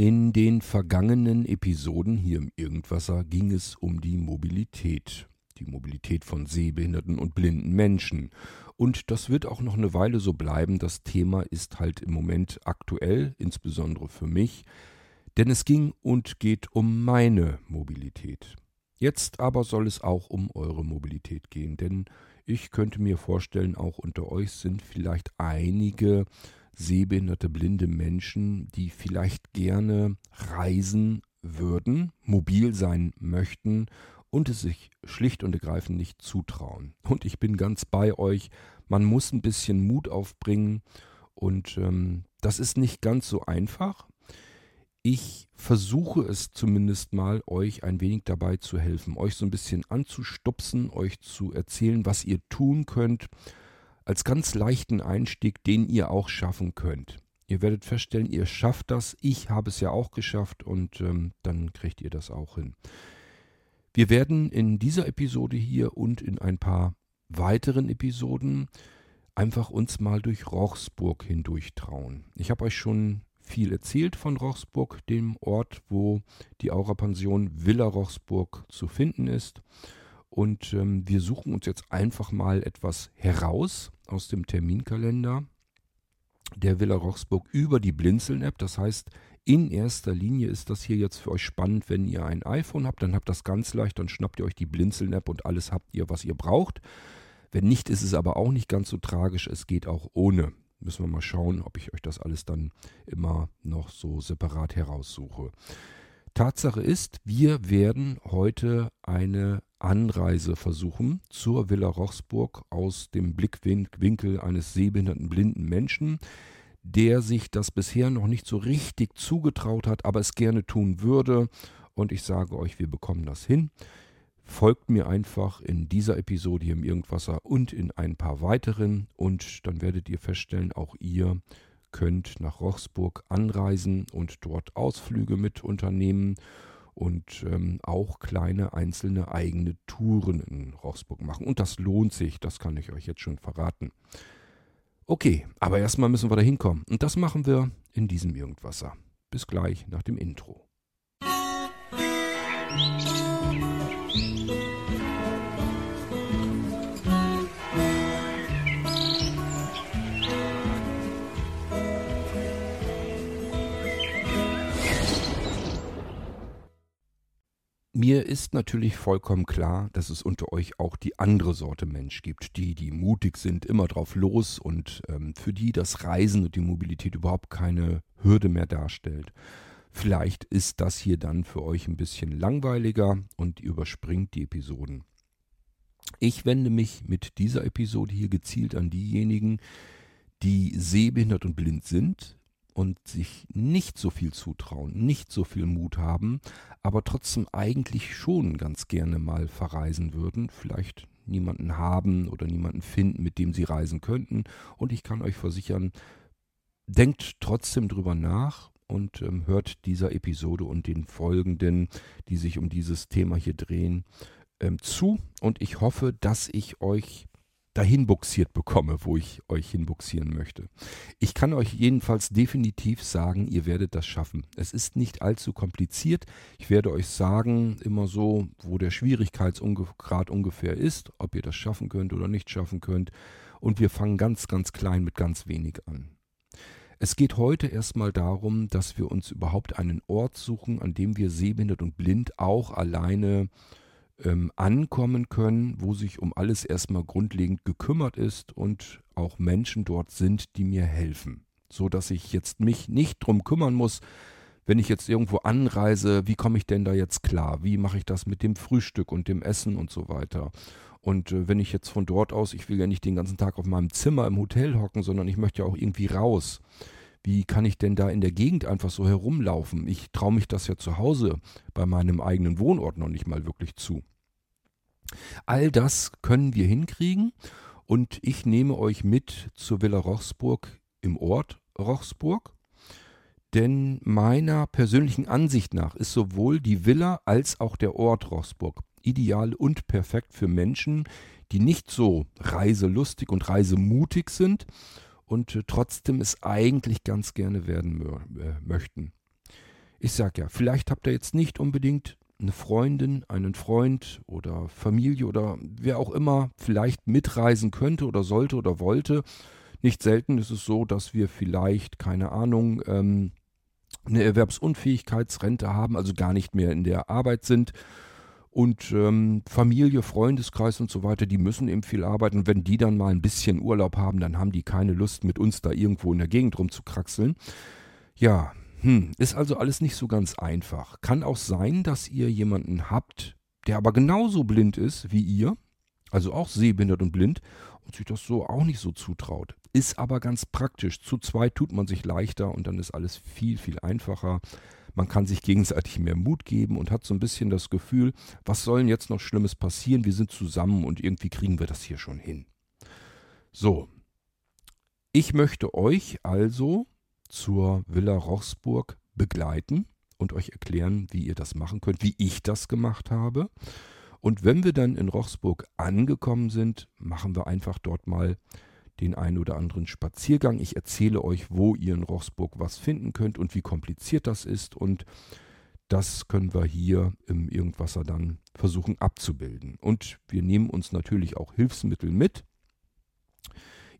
In den vergangenen Episoden hier im Irgendwasser ging es um die Mobilität. Die Mobilität von sehbehinderten und blinden Menschen. Und das wird auch noch eine Weile so bleiben. Das Thema ist halt im Moment aktuell, insbesondere für mich. Denn es ging und geht um meine Mobilität. Jetzt aber soll es auch um eure Mobilität gehen, denn ich könnte mir vorstellen, auch unter euch sind vielleicht einige sehbehinderte, blinde Menschen, die vielleicht gerne reisen würden, mobil sein möchten und es sich schlicht und ergreifend nicht zutrauen. Und ich bin ganz bei euch, man muss ein bisschen Mut aufbringen und ähm, das ist nicht ganz so einfach. Ich versuche es zumindest mal, euch ein wenig dabei zu helfen, euch so ein bisschen anzustupsen, euch zu erzählen, was ihr tun könnt, als ganz leichten Einstieg, den ihr auch schaffen könnt. Ihr werdet feststellen, ihr schafft das. Ich habe es ja auch geschafft und ähm, dann kriegt ihr das auch hin. Wir werden in dieser Episode hier und in ein paar weiteren Episoden einfach uns mal durch Rochsburg hindurch trauen. Ich habe euch schon viel erzählt von Rochsburg, dem Ort, wo die Aura-Pension Villa Rochsburg zu finden ist. Und ähm, wir suchen uns jetzt einfach mal etwas heraus aus dem Terminkalender der Villa Rochsburg über die Blinzeln-App. Das heißt, in erster Linie ist das hier jetzt für euch spannend, wenn ihr ein iPhone habt, dann habt das ganz leicht, dann schnappt ihr euch die Blinzeln-App und alles habt ihr, was ihr braucht. Wenn nicht, ist es aber auch nicht ganz so tragisch. Es geht auch ohne. Müssen wir mal schauen, ob ich euch das alles dann immer noch so separat heraussuche. Tatsache ist, wir werden heute eine Anreise versuchen zur Villa Rochsburg aus dem Blickwinkel eines sehbehinderten blinden Menschen, der sich das bisher noch nicht so richtig zugetraut hat, aber es gerne tun würde. Und ich sage euch, wir bekommen das hin. Folgt mir einfach in dieser Episode hier im Irgendwasser und in ein paar weiteren und dann werdet ihr feststellen, auch ihr könnt nach Rochsburg anreisen und dort Ausflüge mit unternehmen und ähm, auch kleine einzelne eigene Touren in Rochsburg machen. Und das lohnt sich, das kann ich euch jetzt schon verraten. Okay, aber erstmal müssen wir da hinkommen. Und das machen wir in diesem Irgendwasser. Bis gleich nach dem Intro. Musik Mir ist natürlich vollkommen klar, dass es unter euch auch die andere Sorte Mensch gibt, die, die mutig sind, immer drauf los und ähm, für die das Reisen und die Mobilität überhaupt keine Hürde mehr darstellt. Vielleicht ist das hier dann für euch ein bisschen langweiliger und ihr überspringt die Episoden. Ich wende mich mit dieser Episode hier gezielt an diejenigen, die sehbehindert und blind sind, und sich nicht so viel zutrauen, nicht so viel Mut haben, aber trotzdem eigentlich schon ganz gerne mal verreisen würden, vielleicht niemanden haben oder niemanden finden, mit dem sie reisen könnten. Und ich kann euch versichern, denkt trotzdem drüber nach und ähm, hört dieser Episode und den folgenden, die sich um dieses Thema hier drehen, ähm, zu. Und ich hoffe, dass ich euch dahin buxiert bekomme, wo ich euch hinbuxieren möchte. Ich kann euch jedenfalls definitiv sagen, ihr werdet das schaffen. Es ist nicht allzu kompliziert. Ich werde euch sagen, immer so, wo der Schwierigkeitsgrad ungefähr ist, ob ihr das schaffen könnt oder nicht schaffen könnt. Und wir fangen ganz, ganz klein mit ganz wenig an. Es geht heute erstmal darum, dass wir uns überhaupt einen Ort suchen, an dem wir sehbehindert und blind auch alleine ähm, ankommen können, wo sich um alles erstmal grundlegend gekümmert ist und auch Menschen dort sind, die mir helfen. So dass ich jetzt mich nicht drum kümmern muss, wenn ich jetzt irgendwo anreise, wie komme ich denn da jetzt klar? Wie mache ich das mit dem Frühstück und dem Essen und so weiter? Und äh, wenn ich jetzt von dort aus, ich will ja nicht den ganzen Tag auf meinem Zimmer im Hotel hocken, sondern ich möchte ja auch irgendwie raus. Wie kann ich denn da in der Gegend einfach so herumlaufen? Ich traue mich das ja zu Hause bei meinem eigenen Wohnort noch nicht mal wirklich zu. All das können wir hinkriegen und ich nehme euch mit zur Villa Rochsburg im Ort Rochsburg. Denn meiner persönlichen Ansicht nach ist sowohl die Villa als auch der Ort Rochsburg ideal und perfekt für Menschen, die nicht so reiselustig und reisemutig sind und trotzdem es eigentlich ganz gerne werden äh, möchten. Ich sag ja, vielleicht habt ihr jetzt nicht unbedingt eine Freundin, einen Freund oder Familie oder wer auch immer vielleicht mitreisen könnte oder sollte oder wollte. Nicht selten ist es so, dass wir vielleicht, keine Ahnung, ähm, eine Erwerbsunfähigkeitsrente haben, also gar nicht mehr in der Arbeit sind. Und ähm, Familie, Freundeskreis und so weiter, die müssen eben viel arbeiten. wenn die dann mal ein bisschen Urlaub haben, dann haben die keine Lust, mit uns da irgendwo in der Gegend rumzukraxeln. Ja, hm, ist also alles nicht so ganz einfach. Kann auch sein, dass ihr jemanden habt, der aber genauso blind ist wie ihr, also auch sehbehindert und blind, und sich das so auch nicht so zutraut. Ist aber ganz praktisch. Zu zweit tut man sich leichter und dann ist alles viel, viel einfacher. Man kann sich gegenseitig mehr Mut geben und hat so ein bisschen das Gefühl, was soll denn jetzt noch Schlimmes passieren? Wir sind zusammen und irgendwie kriegen wir das hier schon hin. So. Ich möchte euch also zur Villa Rochsburg begleiten und euch erklären, wie ihr das machen könnt, wie ich das gemacht habe. Und wenn wir dann in Rochsburg angekommen sind, machen wir einfach dort mal den einen oder anderen Spaziergang. Ich erzähle euch, wo ihr in Rochsburg was finden könnt und wie kompliziert das ist. Und das können wir hier im Irgendwasser dann versuchen abzubilden. Und wir nehmen uns natürlich auch Hilfsmittel mit.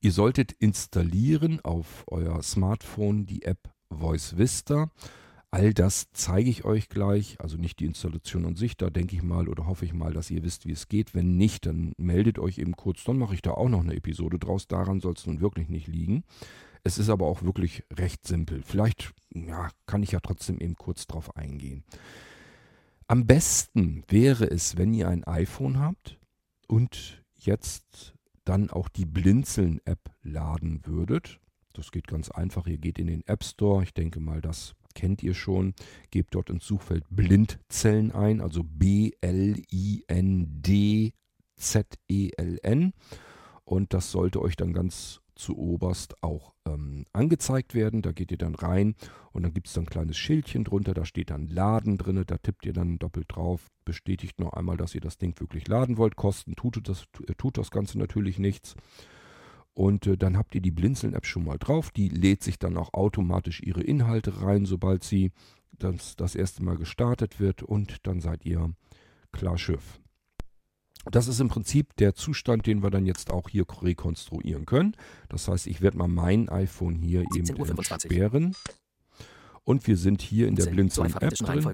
Ihr solltet installieren auf euer Smartphone die App Voice Vista. All das zeige ich euch gleich, also nicht die Installation an sich, da denke ich mal oder hoffe ich mal, dass ihr wisst, wie es geht. Wenn nicht, dann meldet euch eben kurz, dann mache ich da auch noch eine Episode draus. Daran soll es nun wirklich nicht liegen. Es ist aber auch wirklich recht simpel. Vielleicht ja, kann ich ja trotzdem eben kurz drauf eingehen. Am besten wäre es, wenn ihr ein iPhone habt und jetzt dann auch die Blinzeln-App laden würdet. Das geht ganz einfach. Ihr geht in den App Store. Ich denke mal, das kennt ihr schon. Gebt dort ins Suchfeld Blindzellen ein, also B-L-I-N-D-Z-E-L-N. Und das sollte euch dann ganz zu oberst auch ähm, angezeigt werden. Da geht ihr dann rein und dann gibt es ein kleines Schildchen drunter, da steht dann Laden drin, da tippt ihr dann doppelt drauf, bestätigt noch einmal, dass ihr das Ding wirklich laden wollt. Kosten tut das, äh, tut das Ganze natürlich nichts. Und äh, dann habt ihr die Blinzeln-App schon mal drauf. Die lädt sich dann auch automatisch ihre Inhalte rein, sobald sie das, das erste Mal gestartet wird. Und dann seid ihr klar Schiff. Das ist im Prinzip der Zustand, den wir dann jetzt auch hier rekonstruieren können. Das heißt, ich werde mal mein iPhone hier eben entsperren. Und wir sind hier in der Blinzeln-App drin.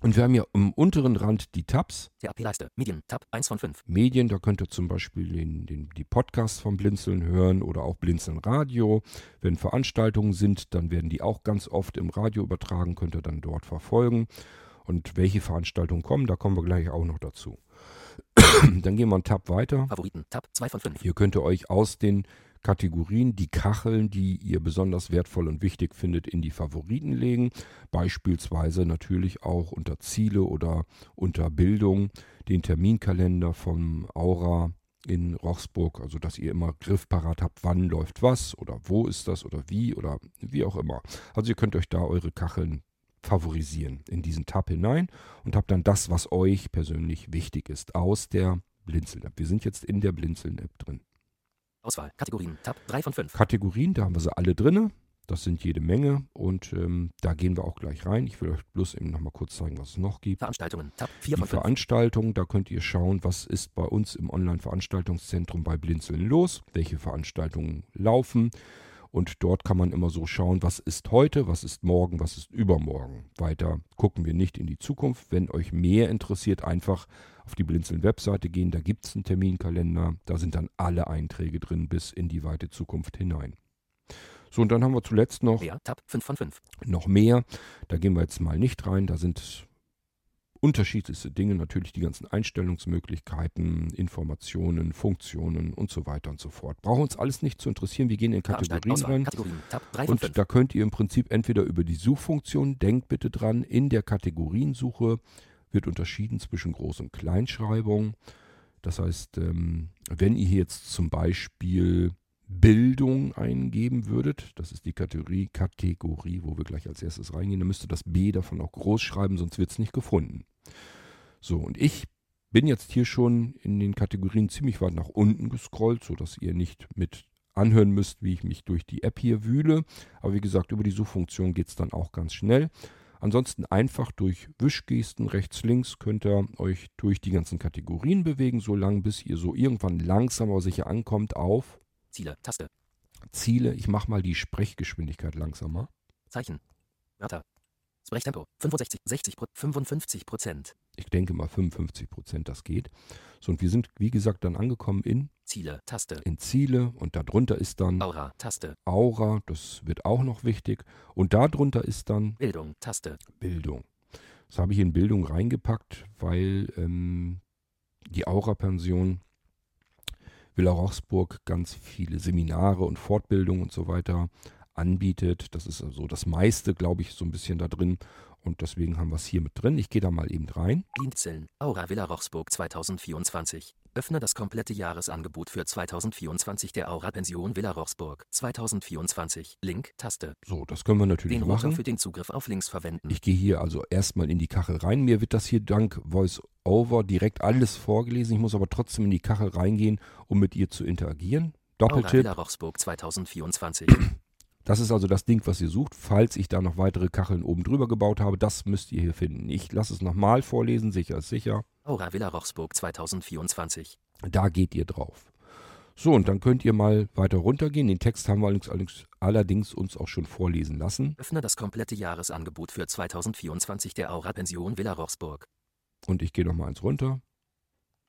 Und wir haben hier am unteren Rand die Tabs. TAP-Leiste, Medien, Tab 1 von 5. Medien, da könnt ihr zum Beispiel den, den, die Podcasts vom Blinzeln hören oder auch Blinzeln Radio. Wenn Veranstaltungen sind, dann werden die auch ganz oft im Radio übertragen, könnt ihr dann dort verfolgen. Und welche Veranstaltungen kommen, da kommen wir gleich auch noch dazu. Dann gehen wir einen Tab weiter. Favoriten, Tab 2 von 5. Hier könnt ihr euch aus den Kategorien die Kacheln, die ihr besonders wertvoll und wichtig findet, in die Favoriten legen. Beispielsweise natürlich auch unter Ziele oder unter Bildung den Terminkalender vom Aura in Rochsburg, also dass ihr immer griffparat habt, wann läuft was oder wo ist das oder wie oder wie auch immer. Also ihr könnt euch da eure Kacheln favorisieren in diesen Tab hinein und habt dann das, was euch persönlich wichtig ist, aus der Blinzeln-App. Wir sind jetzt in der Blinzeln-App drin. Auswahl, Kategorien, Tab 3 von 5. Kategorien, da haben wir sie alle drin. Das sind jede Menge und ähm, da gehen wir auch gleich rein. Ich will euch bloß eben nochmal kurz zeigen, was es noch gibt. Veranstaltungen, Tab 4 von 5. Veranstaltungen, da könnt ihr schauen, was ist bei uns im Online-Veranstaltungszentrum bei Blinzeln los, welche Veranstaltungen laufen. Und dort kann man immer so schauen, was ist heute, was ist morgen, was ist übermorgen. Weiter gucken wir nicht in die Zukunft. Wenn euch mehr interessiert, einfach auf die Blinzeln-Webseite gehen. Da gibt es einen Terminkalender. Da sind dann alle Einträge drin bis in die weite Zukunft hinein. So, und dann haben wir zuletzt noch, ja, Tab 5 von 5. noch mehr. Da gehen wir jetzt mal nicht rein. Da sind unterschiedlichste Dinge, natürlich die ganzen Einstellungsmöglichkeiten, Informationen, Funktionen und so weiter und so fort. Brauchen uns alles nicht zu interessieren. Wir gehen in Kategorien rein. Kategorien, und da könnt ihr im Prinzip entweder über die Suchfunktion, denkt bitte dran, in der Kategoriensuche wird unterschieden zwischen Groß- und Kleinschreibung. Das heißt, ähm, wenn ihr jetzt zum Beispiel Bildung eingeben würdet, das ist die Kategorie, Kategorie, wo wir gleich als erstes reingehen, dann müsst ihr das B davon auch groß schreiben, sonst wird es nicht gefunden. So, und ich bin jetzt hier schon in den Kategorien ziemlich weit nach unten gescrollt, sodass ihr nicht mit anhören müsst, wie ich mich durch die App hier wühle. Aber wie gesagt, über die Suchfunktion geht es dann auch ganz schnell. Ansonsten einfach durch Wischgesten rechts, links könnt ihr euch durch die ganzen Kategorien bewegen, so lange bis ihr so irgendwann langsam aber sicher ankommt auf Ziele, Taste, Ziele. Ich mache mal die Sprechgeschwindigkeit langsamer. Zeichen, Wörter, Sprechtempo, 65, 60, 55 Prozent. Ich denke mal 55 Prozent, das geht. So, und wir sind, wie gesagt, dann angekommen in, Ziele, Taste, in Ziele und darunter ist dann Aura, Taste, Aura, das wird auch noch wichtig. Und darunter ist dann Bildung, Taste, Bildung. Das habe ich in Bildung reingepackt, weil ähm, die Aura-Pension Villa Rochsburg ganz viele Seminare und Fortbildungen und so weiter anbietet. Das ist also das meiste, glaube ich, so ein bisschen da drin. Und deswegen haben wir es hier mit drin. Ich gehe da mal eben rein. Dienstzeln, Aura Villa Rochsburg 2024. Öffne das komplette Jahresangebot für 2024 der Aura Pension Villa Rochsburg 2024. Link, Taste. So, das können wir natürlich Den machen. für den Zugriff auf Links verwenden. Ich gehe hier also erstmal in die Kachel rein. Mir wird das hier dank VoiceOver direkt alles vorgelesen. Ich muss aber trotzdem in die Kachel reingehen, um mit ihr zu interagieren. Aura Doppeltipp. Villa Rochsburg 2024. Das ist also das Ding, was ihr sucht. Falls ich da noch weitere Kacheln oben drüber gebaut habe, das müsst ihr hier finden. Ich lasse es nochmal vorlesen, sicher ist sicher. Aura Villa Rochsburg 2024. Da geht ihr drauf. So, und dann könnt ihr mal weiter runtergehen. Den Text haben wir allerdings, allerdings, uns auch schon vorlesen lassen. Öffne das komplette Jahresangebot für 2024 der Aura Pension Villa Rochsburg. Und ich gehe nochmal eins runter.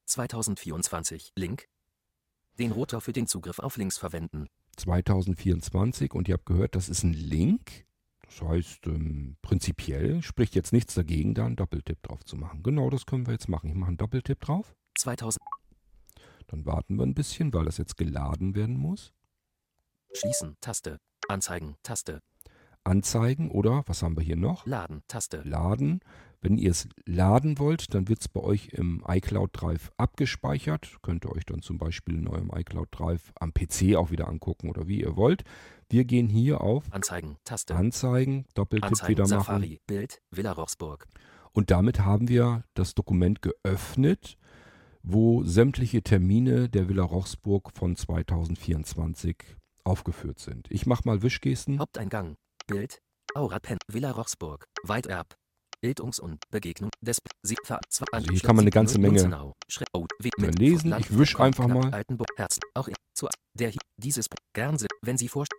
2024. Link. Den Router für den Zugriff auf Links verwenden. 2024 und ihr habt gehört, das ist ein Link. Das heißt, ähm, prinzipiell spricht jetzt nichts dagegen, da einen Doppeltipp drauf zu machen. Genau das können wir jetzt machen. Ich mache einen Doppeltipp drauf. 2000. Dann warten wir ein bisschen, weil das jetzt geladen werden muss. Schließen. Taste. Anzeigen. Taste. Anzeigen oder was haben wir hier noch? Laden. Taste. Laden. Wenn ihr es laden wollt, dann wird es bei euch im iCloud Drive abgespeichert. Könnt ihr euch dann zum Beispiel in eurem iCloud Drive am PC auch wieder angucken oder wie ihr wollt. Wir gehen hier auf Anzeigen. Taste. Anzeigen, Doppeltipp Anzeigen. wieder machen. Safari. Bild. Villa Rochsburg. Und damit haben wir das Dokument geöffnet, wo sämtliche Termine der Villa Rochsburg von 2024 aufgeführt sind. Ich mache mal Wischgesten. Haupteingang. Bild. Aura Pen. Villa Rochsburg. Weiterb. Bildungs- und Begegnung des Sie Also hier kann man eine ganze Menge oh, lesen. Ich wisch einfach mal.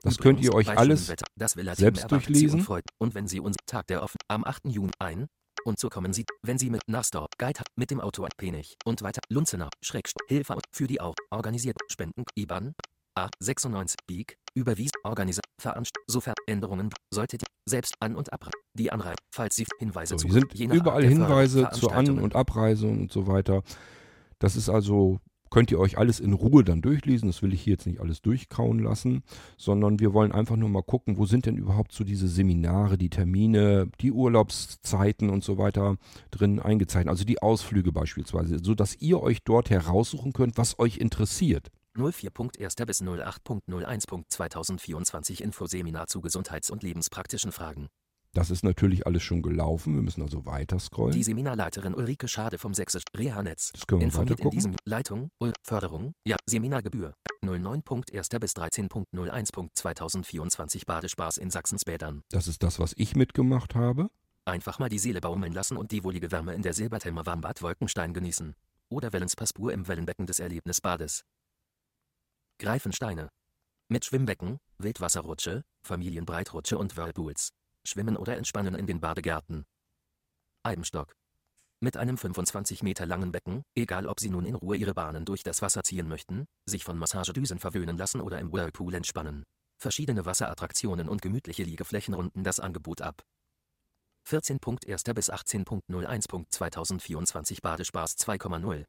Das könnt ihr euch alles selbst durchlesen. Und, wenn Sie uns Tag der offen am 8. Juni ein und so kommen Sie, wenn Sie mit Nastor Guide mit dem Auto Penich und weiter Lunzenau Schrägstrich Hilfe für die auch organisiert Spenden IBAN A96 Beak überwiesen organisiert Veranst sofern Änderungen sollte die selbst an und ab die Anreise falls Sie Hinweise So, zu sind überall Hinweise zur An- und Abreise und so weiter. Das ist also, könnt ihr euch alles in Ruhe dann durchlesen. Das will ich hier jetzt nicht alles durchkauen lassen, sondern wir wollen einfach nur mal gucken, wo sind denn überhaupt so diese Seminare, die Termine, die Urlaubszeiten und so weiter drin eingezeichnet. Also die Ausflüge beispielsweise, so dass ihr euch dort heraussuchen könnt, was euch interessiert. 04.1. bis 08.01.2024 Infoseminar zu gesundheits- und lebenspraktischen Fragen. Das ist natürlich alles schon gelaufen. Wir müssen also weiter scrollen. Die Seminarleiterin Ulrike Schade vom Sächsisch Reha-Netz Das können wir informiert in diesem Leitung, Ul Förderung, ja, Seminargebühr 09.1. bis 13.01.2024 Badespaß in Sachsensbädern. Das ist das, was ich mitgemacht habe. Einfach mal die Seele baumeln lassen und die wohlige Wärme in der Silbertheimer Warmbad Wolkenstein genießen. Oder Wellenspaspur im Wellenbecken des Erlebnisbades. Greifensteine. Mit Schwimmbecken, Wildwasserrutsche, Familienbreitrutsche und Whirlpools. Schwimmen oder entspannen in den Badegärten. Eibenstock. Mit einem 25 Meter langen Becken, egal ob Sie nun in Ruhe Ihre Bahnen durch das Wasser ziehen möchten, sich von Massagedüsen verwöhnen lassen oder im Whirlpool entspannen. Verschiedene Wasserattraktionen und gemütliche Liegeflächen runden das Angebot ab. 14.1. bis 18.01.2024 Badespaß 2,0.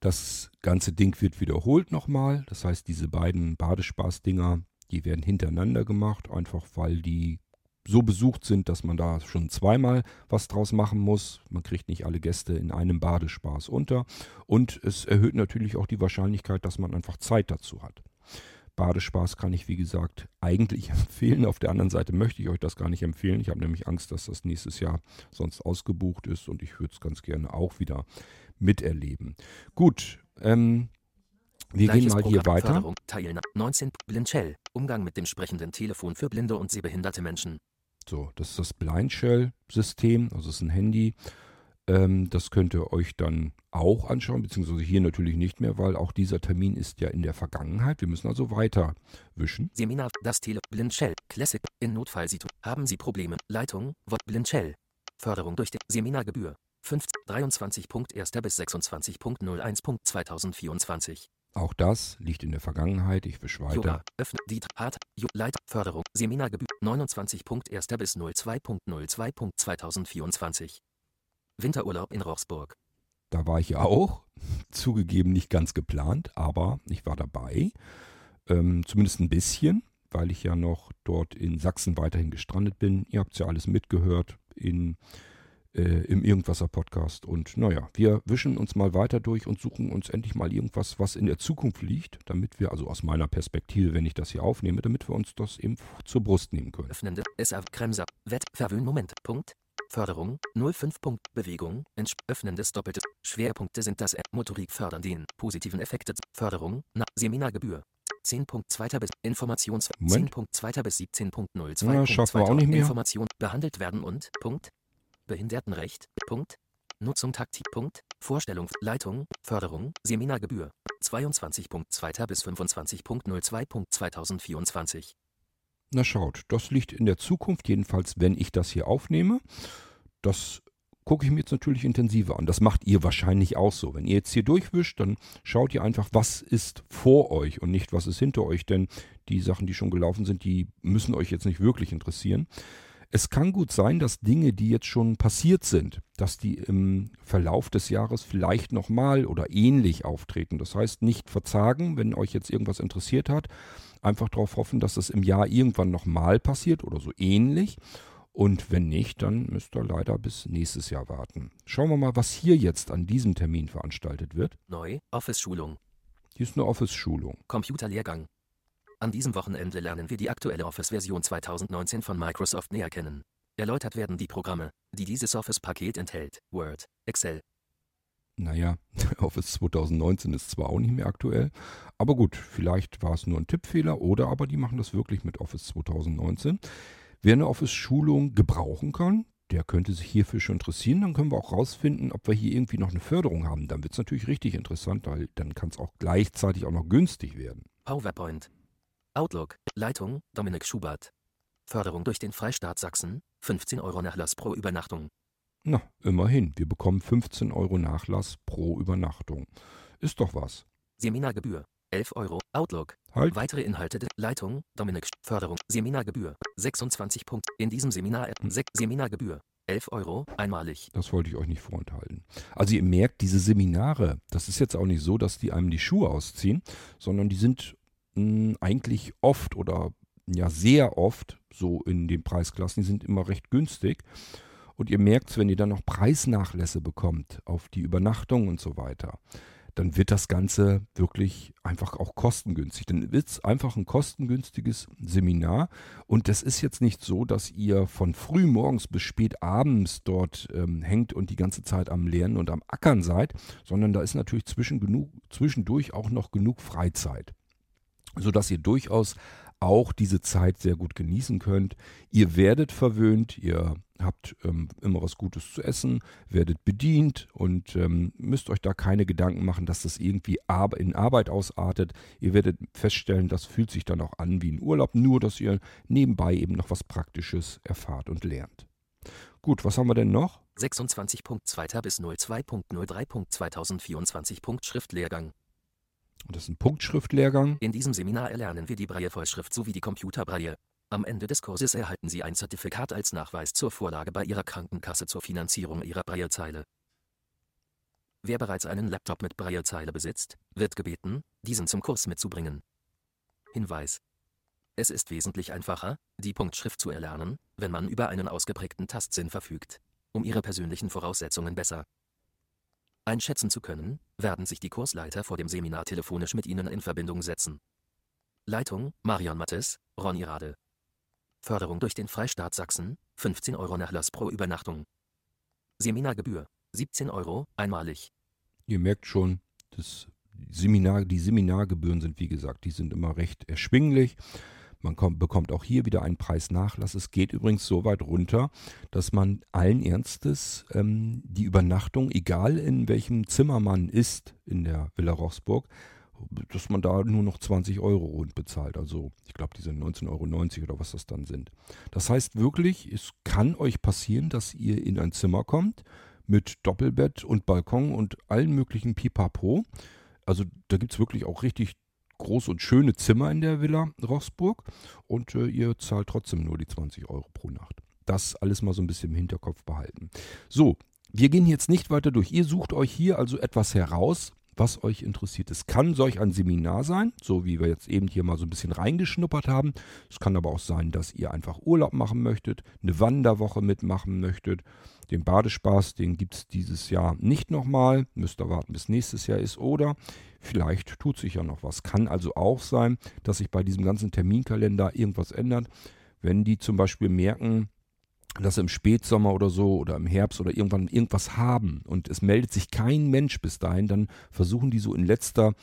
Das ganze Ding wird wiederholt nochmal. Das heißt, diese beiden Badespaß-Dinger, die werden hintereinander gemacht, einfach weil die so besucht sind, dass man da schon zweimal was draus machen muss. Man kriegt nicht alle Gäste in einem Badespaß unter. Und es erhöht natürlich auch die Wahrscheinlichkeit, dass man einfach Zeit dazu hat. Badespaß kann ich, wie gesagt, eigentlich empfehlen. Auf der anderen Seite möchte ich euch das gar nicht empfehlen. Ich habe nämlich Angst, dass das nächstes Jahr sonst ausgebucht ist und ich würde es ganz gerne auch wieder miterleben. Gut, ähm, Wir gehen Gleiches mal hier Programm, weiter. Förderung, Teilnahme, 19. Blindshell, Umgang mit dem sprechenden Telefon für blinde und sehbehinderte Menschen. So, das ist das Blind Shell System, also es ist ein Handy. Ähm, das könnt ihr euch dann auch anschauen, beziehungsweise hier natürlich nicht mehr, weil auch dieser Termin ist ja in der Vergangenheit. Wir müssen also weiter wischen. Seminar, das Tele, Blindshell, Classic, in Notfallsituation. Haben Sie Probleme? Leitung, Wort, Blindshell. Förderung durch die Seminargebühr. 15, 23.1. bis 26.01.2024. Auch das liegt in der Vergangenheit. Ich wische weiter. Yoga, öffne, die Hart, Leit, Förderung, Seminargebühr, 29.1. bis 02.02.2024. Winterurlaub in Rochsburg. Da war ich ja auch. Zugegeben nicht ganz geplant, aber ich war dabei. Ähm, zumindest ein bisschen, weil ich ja noch dort in Sachsen weiterhin gestrandet bin. Ihr habt ja alles mitgehört in, äh, im Irgendwasser-Podcast. Und naja, wir wischen uns mal weiter durch und suchen uns endlich mal irgendwas, was in der Zukunft liegt, damit wir, also aus meiner Perspektive, wenn ich das hier aufnehme, damit wir uns das eben zur Brust nehmen können. Öffnende, SR, Kremser, Wett, Verwöhnmoment, Punkt. Förderung, 05 Punkt, Bewegung, öffnendes Doppelte. Schwerpunkte sind das Motorik fördern den positiven Effekte, Förderung, na, Seminargebühr. 10.2. bis Informations Moment. 10.2. bis 17.02. Na, schaffen wir auch nicht mehr. Information behandelt werden und Punkt. Behindertenrecht, Punkt. Nutzung Taktik, Punkt. Vorstellung, Leitung, Förderung, Seminargebühr. 22.2. bis 25.02.2024. Na schaut, das liegt in der Zukunft, jedenfalls wenn ich das hier aufnehme. Das gucke ich mir jetzt natürlich intensiver an. Das macht ihr wahrscheinlich auch so. Wenn ihr jetzt hier durchwischt, dann schaut ihr einfach, was ist vor euch und nicht, was ist hinter euch. Denn die Sachen, die schon gelaufen sind, die müssen euch jetzt nicht wirklich interessieren. Es kann gut sein, dass Dinge, die jetzt schon passiert sind, dass die im Verlauf des Jahres vielleicht nochmal oder ähnlich auftreten. Das heißt, nicht verzagen, wenn euch jetzt irgendwas interessiert hat. Einfach darauf hoffen, dass es im Jahr irgendwann nochmal passiert oder so ähnlich. Und wenn nicht, dann müsst ihr leider bis nächstes Jahr warten. Schauen wir mal, was hier jetzt an diesem Termin veranstaltet wird. Neu, Office-Schulung. Hier ist eine Office-Schulung. Computerlehrgang. An diesem Wochenende lernen wir die aktuelle Office-Version 2019 von Microsoft näher kennen. Erläutert werden die Programme, die dieses Office-Paket enthält. Word, Excel. Naja, Office 2019 ist zwar auch nicht mehr aktuell, aber gut, vielleicht war es nur ein Tippfehler oder aber die machen das wirklich mit Office 2019. Wer eine Office-Schulung gebrauchen kann, der könnte sich hierfür schon interessieren. Dann können wir auch rausfinden, ob wir hier irgendwie noch eine Förderung haben. Dann wird es natürlich richtig interessant, weil dann kann es auch gleichzeitig auch noch günstig werden. PowerPoint. Outlook, Leitung, Dominik Schubert. Förderung durch den Freistaat Sachsen, 15 Euro Nachlass pro Übernachtung. Na, immerhin, wir bekommen 15 Euro Nachlass pro Übernachtung. Ist doch was. Seminargebühr, 11 Euro. Outlook. Halt. Weitere Inhalte der Leitung, Dominik Förderung, Seminargebühr, 26 Punkt. In diesem Seminar, Hm. sech- Seminargebühr, 11 Euro, einmalig. Das wollte ich euch nicht vorenthalten. Also ihr merkt, diese Seminare, das ist jetzt auch nicht so, dass die einem die Schuhe ausziehen, sondern die sind mh, eigentlich oft oder ja sehr oft so in den Preisklassen, die sind immer recht günstig. Und ihr merkt, wenn ihr dann noch Preisnachlässe bekommt auf die Übernachtung und so weiter, dann wird das Ganze wirklich einfach auch kostengünstig. Dann wird es einfach ein kostengünstiges Seminar. Und das ist jetzt nicht so, dass ihr von früh morgens bis spät abends dort ähm, hängt und die ganze Zeit am Lernen und am Ackern seid, sondern da ist natürlich zwischendurch auch noch genug Freizeit. Sodass ihr durchaus auch diese Zeit sehr gut genießen könnt. Ihr werdet verwöhnt, ihr habt ähm, immer was Gutes zu essen, werdet bedient und ähm, müsst euch da keine Gedanken machen, dass das irgendwie in Arbeit ausartet. Ihr werdet feststellen, das fühlt sich dann auch an wie ein Urlaub, nur dass ihr nebenbei eben noch was Praktisches erfahrt und lernt. Gut, was haben wir denn noch? 26.2. bis 02.03.2024. Punkt Schriftlehrgang. Das ist ein Punktschriftlehrgang. In diesem Seminar erlernen wir die Braille-Vollschrift sowie die Computerbraille. Am Ende des Kurses erhalten Sie ein Zertifikat als Nachweis zur Vorlage bei Ihrer Krankenkasse zur Finanzierung Ihrer Braillezeile. Wer bereits einen Laptop mit Braillezeile besitzt, wird gebeten, diesen zum Kurs mitzubringen. Hinweis. Es ist wesentlich einfacher, die Punktschrift zu erlernen, wenn man über einen ausgeprägten Tastsinn verfügt. Um Ihre persönlichen Voraussetzungen besser einschätzen zu können, werden sich die Kursleiter vor dem Seminar telefonisch mit Ihnen in Verbindung setzen. Leitung Marion Mattes, Ronny Rade. Förderung durch den Freistaat Sachsen, 15 Euro Nachlass pro Übernachtung. Seminargebühr, 17 Euro, einmalig. Ihr merkt schon, das, Seminar, die Seminargebühren sind, wie gesagt, die sind immer recht erschwinglich. Man kommt, bekommt auch hier wieder einen Preisnachlass. Es geht übrigens so weit runter, dass man allen Ernstes ähm, die Übernachtung, egal in welchem Zimmer man ist in der Villa Rochsburg, dass man da nur noch 20 Euro rund bezahlt. Also ich glaube, die sind 19,90 Euro oder was das dann sind. Das heißt wirklich, es kann euch passieren, dass ihr in ein Zimmer kommt mit Doppelbett und Balkon und allen möglichen Pipapo. Also da gibt es wirklich auch richtig große und schöne Zimmer in der Villa Rochsburg und äh, ihr zahlt trotzdem nur die 20 Euro pro Nacht. Das alles mal so ein bisschen im Hinterkopf behalten. So, wir gehen jetzt nicht weiter durch. Ihr sucht euch hier also etwas heraus, was euch interessiert. Es kann solch ein Seminar sein, so wie wir jetzt eben hier mal so ein bisschen reingeschnuppert haben. Es kann aber auch sein, dass ihr einfach Urlaub machen möchtet, eine Wanderwoche mitmachen möchtet. Den Badespaß, den gibt es dieses Jahr nicht nochmal. Müsst ihr warten, bis nächstes Jahr ist. Oder Vielleicht tut sich ja noch was. Kann also auch sein, dass sich bei diesem ganzen Terminkalender irgendwas ändert. Wenn die zum Beispiel merken, dass sie im Spätsommer oder so oder im Herbst oder irgendwann irgendwas haben und es meldet sich kein Mensch bis dahin, dann versuchen die so in letzter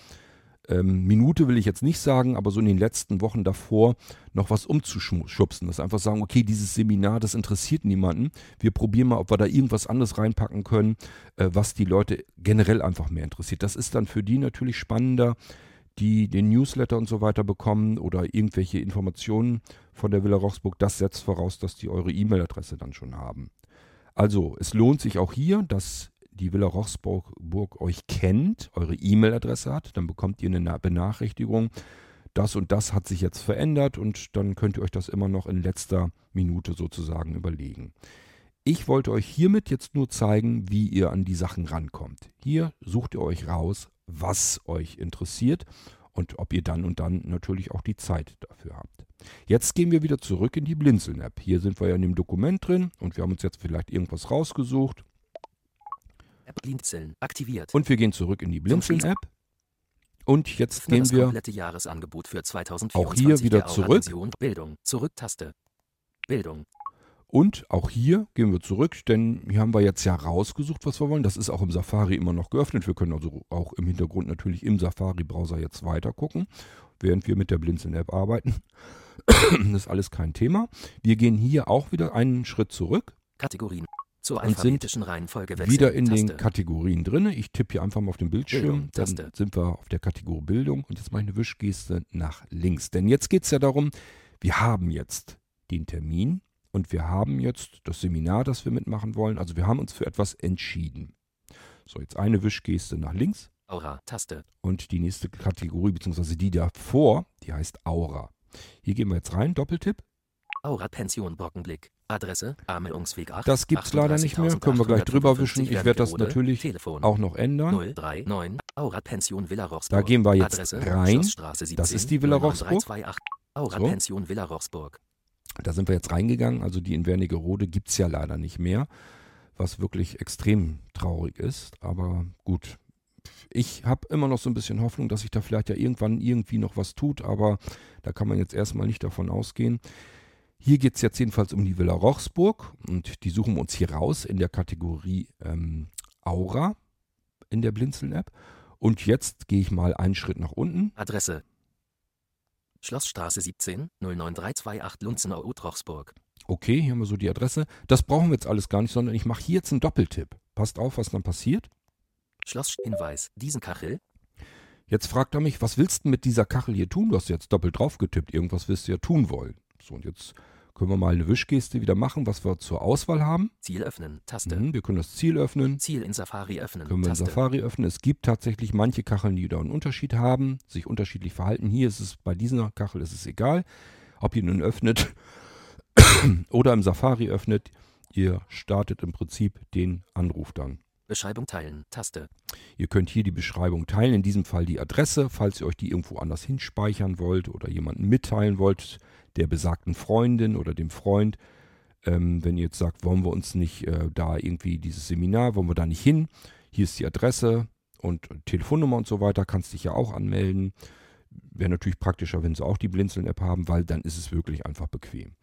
ähm, Minute will ich jetzt nicht sagen, aber so in den letzten Wochen davor noch was umzuschubsen. Dass einfach sagen, okay, dieses Seminar, das interessiert niemanden. Wir probieren mal, ob wir da irgendwas anderes reinpacken können, äh, was die Leute generell einfach mehr interessiert. Das ist dann für die natürlich spannender, die den Newsletter und so weiter bekommen oder irgendwelche Informationen von der Villa Rochsburg. Das setzt voraus, dass die eure E-Mail-Adresse dann schon haben. Also, es lohnt sich auch hier, dass die Villa Rochsburg euch kennt, eure E-Mail-Adresse hat, dann bekommt ihr eine Benachrichtigung, das und das hat sich jetzt verändert und dann könnt ihr euch das immer noch in letzter Minute sozusagen überlegen. Ich wollte euch hiermit jetzt nur zeigen, wie ihr an die Sachen rankommt. Hier sucht ihr euch raus, was euch interessiert und ob ihr dann und dann natürlich auch die Zeit dafür habt. Jetzt gehen wir wieder zurück in die Blinzeln-App. Hier sind wir ja in dem Dokument drin und wir haben uns jetzt vielleicht irgendwas rausgesucht. App Blinzeln aktiviert. Und wir gehen zurück in die Blinzeln-App. Und jetzt Öffne gehen wir komplette Jahresangebot für 2024 auch hier wieder zurück. Bildung, Zurücktaste. Bildung. Und auch hier gehen wir zurück, denn hier haben wir jetzt ja rausgesucht, was wir wollen. Das ist auch im Safari immer noch geöffnet. Wir können also auch im Hintergrund natürlich im Safari-Browser jetzt weiter gucken, während wir mit der Blinzeln-App arbeiten. das ist alles kein Thema. Wir gehen hier auch wieder einen Schritt zurück. Kategorien. Zur und sind Reihenfolge wechseln. wieder in Taste. den Kategorien drin. Ich tippe hier einfach mal auf den Bildschirm, Bildung, dann sind wir auf der Kategorie Bildung und jetzt mache ich eine Wischgeste nach links. Denn jetzt geht es ja darum, wir haben jetzt den Termin und wir haben jetzt das Seminar, das wir mitmachen wollen. Also wir haben uns für etwas entschieden. So, jetzt eine Wischgeste nach links. Aura, Taste. Und die nächste Kategorie, beziehungsweise die davor, die heißt Aura. Hier gehen wir jetzt rein, Doppeltipp. Aura Pension Brockenblick. Adresse Amelungsweg 8. Das gibt es leider nicht mehr. Können wir gleich drüber wischen. Ich werde das natürlich Telefon auch noch ändern. 039 Aura Pension Villa Rochsburg. Da gehen wir jetzt Adresse, rein. 17, das ist die Villa Rochsburg. Aura so. Pension Villa Rochsburg. Da sind wir jetzt reingegangen. Also die in Wernigerode gibt es ja leider nicht mehr. Was wirklich extrem traurig ist. Aber gut. Ich habe immer noch so ein bisschen Hoffnung, dass sich da vielleicht ja irgendwann irgendwie noch was tut. Aber da kann man jetzt erstmal nicht davon ausgehen. Hier geht es jetzt jedenfalls um die Villa Rochsburg und die suchen wir uns hier raus in der Kategorie ähm, Aura in der Blinzeln-App. Und jetzt gehe ich mal einen Schritt nach unten. Adresse Schlossstraße 17 09328 Lunzenau Utrochsburg. Okay, hier haben wir so die Adresse. Das brauchen wir jetzt alles gar nicht, sondern ich mache hier jetzt einen Doppeltipp. Passt auf, was dann passiert. Schlosshinweis, diesen Kachel. Jetzt fragt er mich, was willst du mit dieser Kachel hier tun? Du hast jetzt doppelt drauf getippt. Irgendwas wirst du ja tun wollen. So, und jetzt können wir mal eine Wischgeste wieder machen, was wir zur Auswahl haben. Ziel öffnen, Taste. Mhm, wir können das Ziel öffnen. Ziel in Safari öffnen, Können wir Taste. in Safari öffnen. Es gibt tatsächlich manche Kacheln, die da einen Unterschied haben, sich unterschiedlich verhalten. Hier ist es, bei dieser Kachel ist es egal, ob ihr nun öffnet oder im Safari öffnet. Ihr startet im Prinzip den Anruf dann. Beschreibung teilen, Taste. Ihr könnt hier die Beschreibung teilen, in diesem Fall die Adresse, falls ihr euch die irgendwo anders hinspeichern wollt oder jemanden mitteilen wollt, der besagten Freundin oder dem Freund. Ähm, wenn ihr jetzt sagt, wollen wir uns nicht äh, da irgendwie dieses Seminar, wollen wir da nicht hin, hier ist die Adresse und Telefonnummer und so weiter, kannst dich ja auch anmelden. Wäre natürlich praktischer, wenn sie auch die Blinzeln-App haben, weil dann ist es wirklich einfach bequem.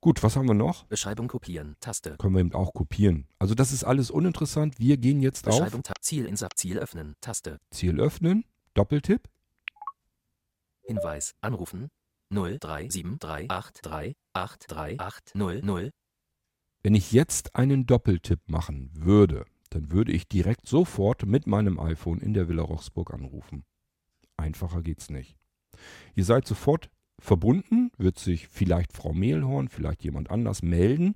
Gut, was haben wir noch? Beschreibung kopieren. Taste. Können wir eben auch kopieren. Also das ist alles uninteressant. Wir gehen jetzt auf Ziel in Ziel öffnen. Taste. Ziel öffnen, Doppeltipp. Hinweis. Anrufen. 0373838380. Wenn ich jetzt einen Doppeltipp machen würde, dann würde ich direkt sofort mit meinem iPhone in der Villa Rochsburg anrufen. Einfacher geht's nicht. Ihr seid sofort verbunden, wird sich vielleicht Frau Mehlhorn, vielleicht jemand anders melden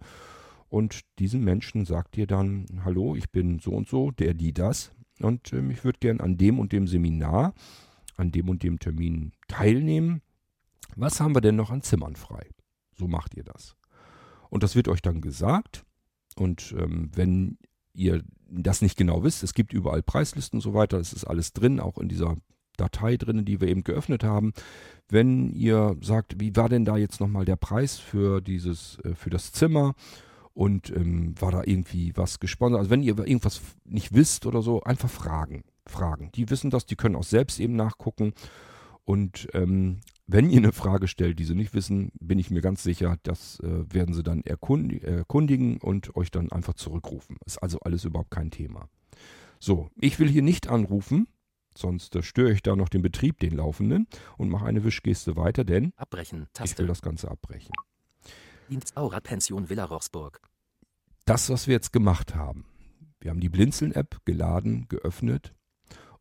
und diesem Menschen sagt ihr dann, hallo, ich bin so und so, der, die, das und ähm, ich würde gern an dem und dem Seminar, an dem und dem Termin teilnehmen. Was haben wir denn noch an Zimmern frei? So macht ihr das. Und das wird euch dann gesagt. Und ähm, wenn ihr das nicht genau wisst, es gibt überall Preislisten und so weiter, es ist alles drin, auch in dieser Datei drin, die wir eben geöffnet haben. Wenn ihr sagt, wie war denn da jetzt nochmal der Preis für dieses, äh, für das Zimmer? Und ähm, war da irgendwie was gesponsert? Also wenn ihr irgendwas nicht wisst oder so, einfach fragen. Fragen. Die wissen das, die können auch selbst eben nachgucken. Und ähm, wenn ihr eine Frage stellt, die sie nicht wissen, bin ich mir ganz sicher, das äh, werden sie dann erkundigen und euch dann einfach zurückrufen. Ist also alles überhaupt kein Thema. So, ich will hier nicht anrufen, sonst äh, störe ich da noch den Betrieb, den laufenden, und mache eine Wischgeste weiter, denn Abbrechen. Taste. ich will das Ganze abbrechen. Dienstaura Pension Villa Rochsburg. Das, was wir jetzt gemacht haben. Wir haben die Blinzeln-App geladen, geöffnet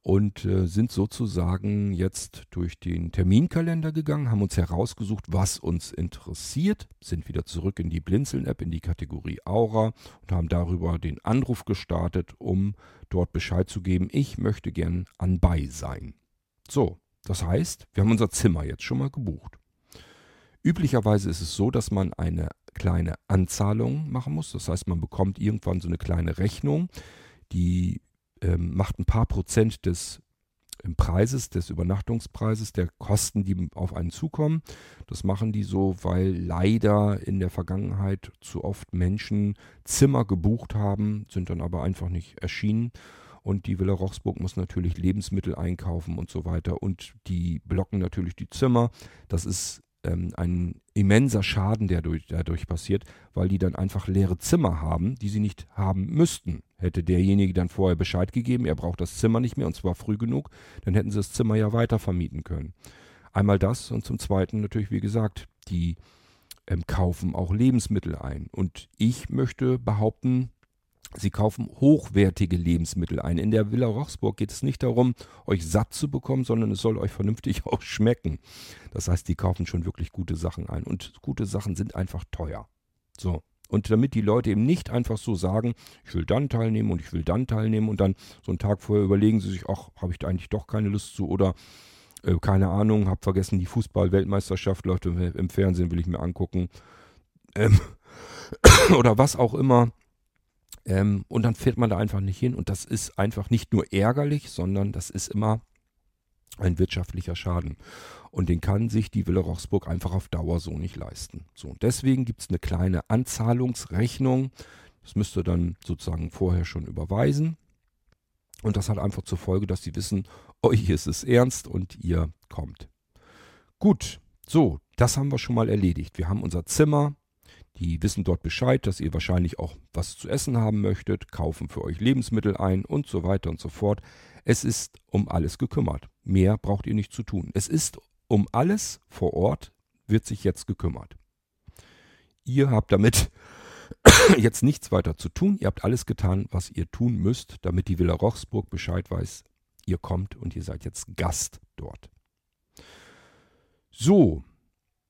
und äh, sind sozusagen jetzt durch den Terminkalender gegangen, haben uns herausgesucht, was uns interessiert, sind wieder zurück in die Blinzeln-App, in die Kategorie Aura und haben darüber den Anruf gestartet, um dort Bescheid zu geben, ich möchte gern anbei sein. So, das heißt, wir haben unser Zimmer jetzt schon mal gebucht. Üblicherweise ist es so, dass man eine kleine Anzahlung machen muss. Das heißt, man bekommt irgendwann so eine kleine Rechnung, die ähm, macht ein paar Prozent des ähm, Preises, des Übernachtungspreises, der Kosten, die auf einen zukommen. Das machen die so, weil leider in der Vergangenheit zu oft Menschen Zimmer gebucht haben, sind dann aber einfach nicht erschienen. Und die Villa Rochsburg muss natürlich Lebensmittel einkaufen und so weiter. Und die blocken natürlich die Zimmer. Das ist ähm, ein immenser Schaden, der durch, dadurch passiert, weil die dann einfach leere Zimmer haben, die sie nicht haben müssten. Hätte derjenige dann vorher Bescheid gegeben, er braucht das Zimmer nicht mehr und zwar früh genug, dann hätten sie das Zimmer ja weiter vermieten können. Einmal das und zum Zweiten natürlich, wie gesagt, die ähm, kaufen auch Lebensmittel ein. Und ich möchte behaupten, Sie kaufen hochwertige Lebensmittel ein. In der Villa Rochsburg geht es nicht darum, euch satt zu bekommen, sondern es soll euch vernünftig auch schmecken. Das heißt, die kaufen schon wirklich gute Sachen ein. Und gute Sachen sind einfach teuer. So. Und damit die Leute eben nicht einfach so sagen, ich will dann teilnehmen und ich will dann teilnehmen und dann so einen Tag vorher überlegen sie sich, ach, habe ich da eigentlich doch keine Lust zu oder äh, keine Ahnung, habe vergessen, die Fußball-Weltmeisterschaft läuft im Fernsehen, will ich mir angucken. Ähm, oder was auch immer ähm, und dann fährt man da einfach nicht hin. Und das ist einfach nicht nur ärgerlich, sondern das ist immer ein wirtschaftlicher Schaden. Und den kann sich die Villa Rochsburg einfach auf Dauer so nicht leisten. So, und deswegen gibt es eine kleine Anzahlungsrechnung. Das müsst ihr dann sozusagen vorher schon überweisen. Und das hat einfach zur Folge, dass sie wissen, euch ist es ernst und ihr kommt. Gut, so, das haben wir schon mal erledigt. Wir haben unser Zimmer, die wissen dort Bescheid, dass ihr wahrscheinlich auch was zu essen haben möchtet, kaufen für euch Lebensmittel ein und so weiter und so fort. Es ist um alles gekümmert. Mehr braucht ihr nicht zu tun. Es ist um alles vor Ort, wird sich jetzt gekümmert. Ihr habt damit jetzt nichts weiter zu tun. Ihr habt alles getan, was ihr tun müsst, damit die Villa Rochsburg Bescheid weiß, ihr kommt und ihr seid jetzt Gast dort. So,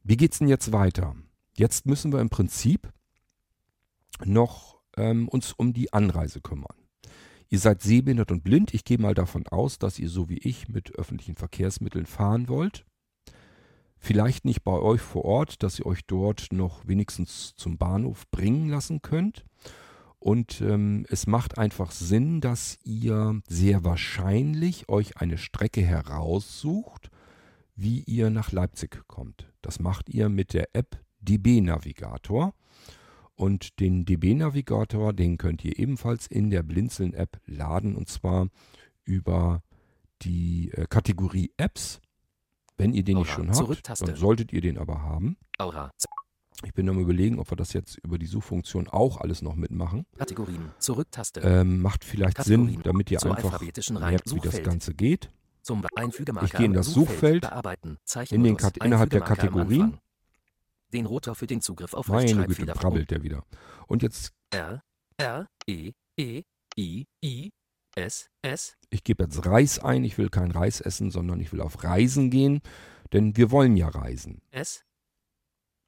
wie geht's denn jetzt weiter? Jetzt müssen wir im Prinzip noch ähm, uns um die Anreise kümmern. Ihr seid sehbehindert und blind. Ich gehe mal davon aus, dass ihr so wie ich mit öffentlichen Verkehrsmitteln fahren wollt. Vielleicht nicht bei euch vor Ort, dass ihr euch dort noch wenigstens zum Bahnhof bringen lassen könnt. Und ähm, es macht einfach Sinn, dass ihr sehr wahrscheinlich euch eine Strecke heraussucht, wie ihr nach Leipzig kommt. Das macht ihr mit der App DB-Navigator. Und den DB-Navigator, den könnt ihr ebenfalls in der Blinzeln-App laden und zwar über die äh, Kategorie Apps. Wenn ihr den Aura. nicht schon habt, dann solltet ihr den aber haben. Aura. Ich bin am überlegen, ob wir das jetzt über die Suchfunktion auch alles noch mitmachen. Kategorien. Zurück-Taste. Ähm, macht vielleicht Kategorien. Sinn, damit ihr Zur einfach merkt, wie das Suchfeld. Ganze geht. Zum. Ich gehe in das Suchfeld, Bearbeiten. in den. Kat- innerhalb der Kategorien. Den Rotor für den Zugriff auf Meine Güte, brabbelt der wieder. Und jetzt, R, R, E, E, I, I, S, S. ich gebe jetzt Reis ein. Ich will kein Reis essen, sondern ich will auf Reisen gehen. Denn wir wollen ja reisen. S.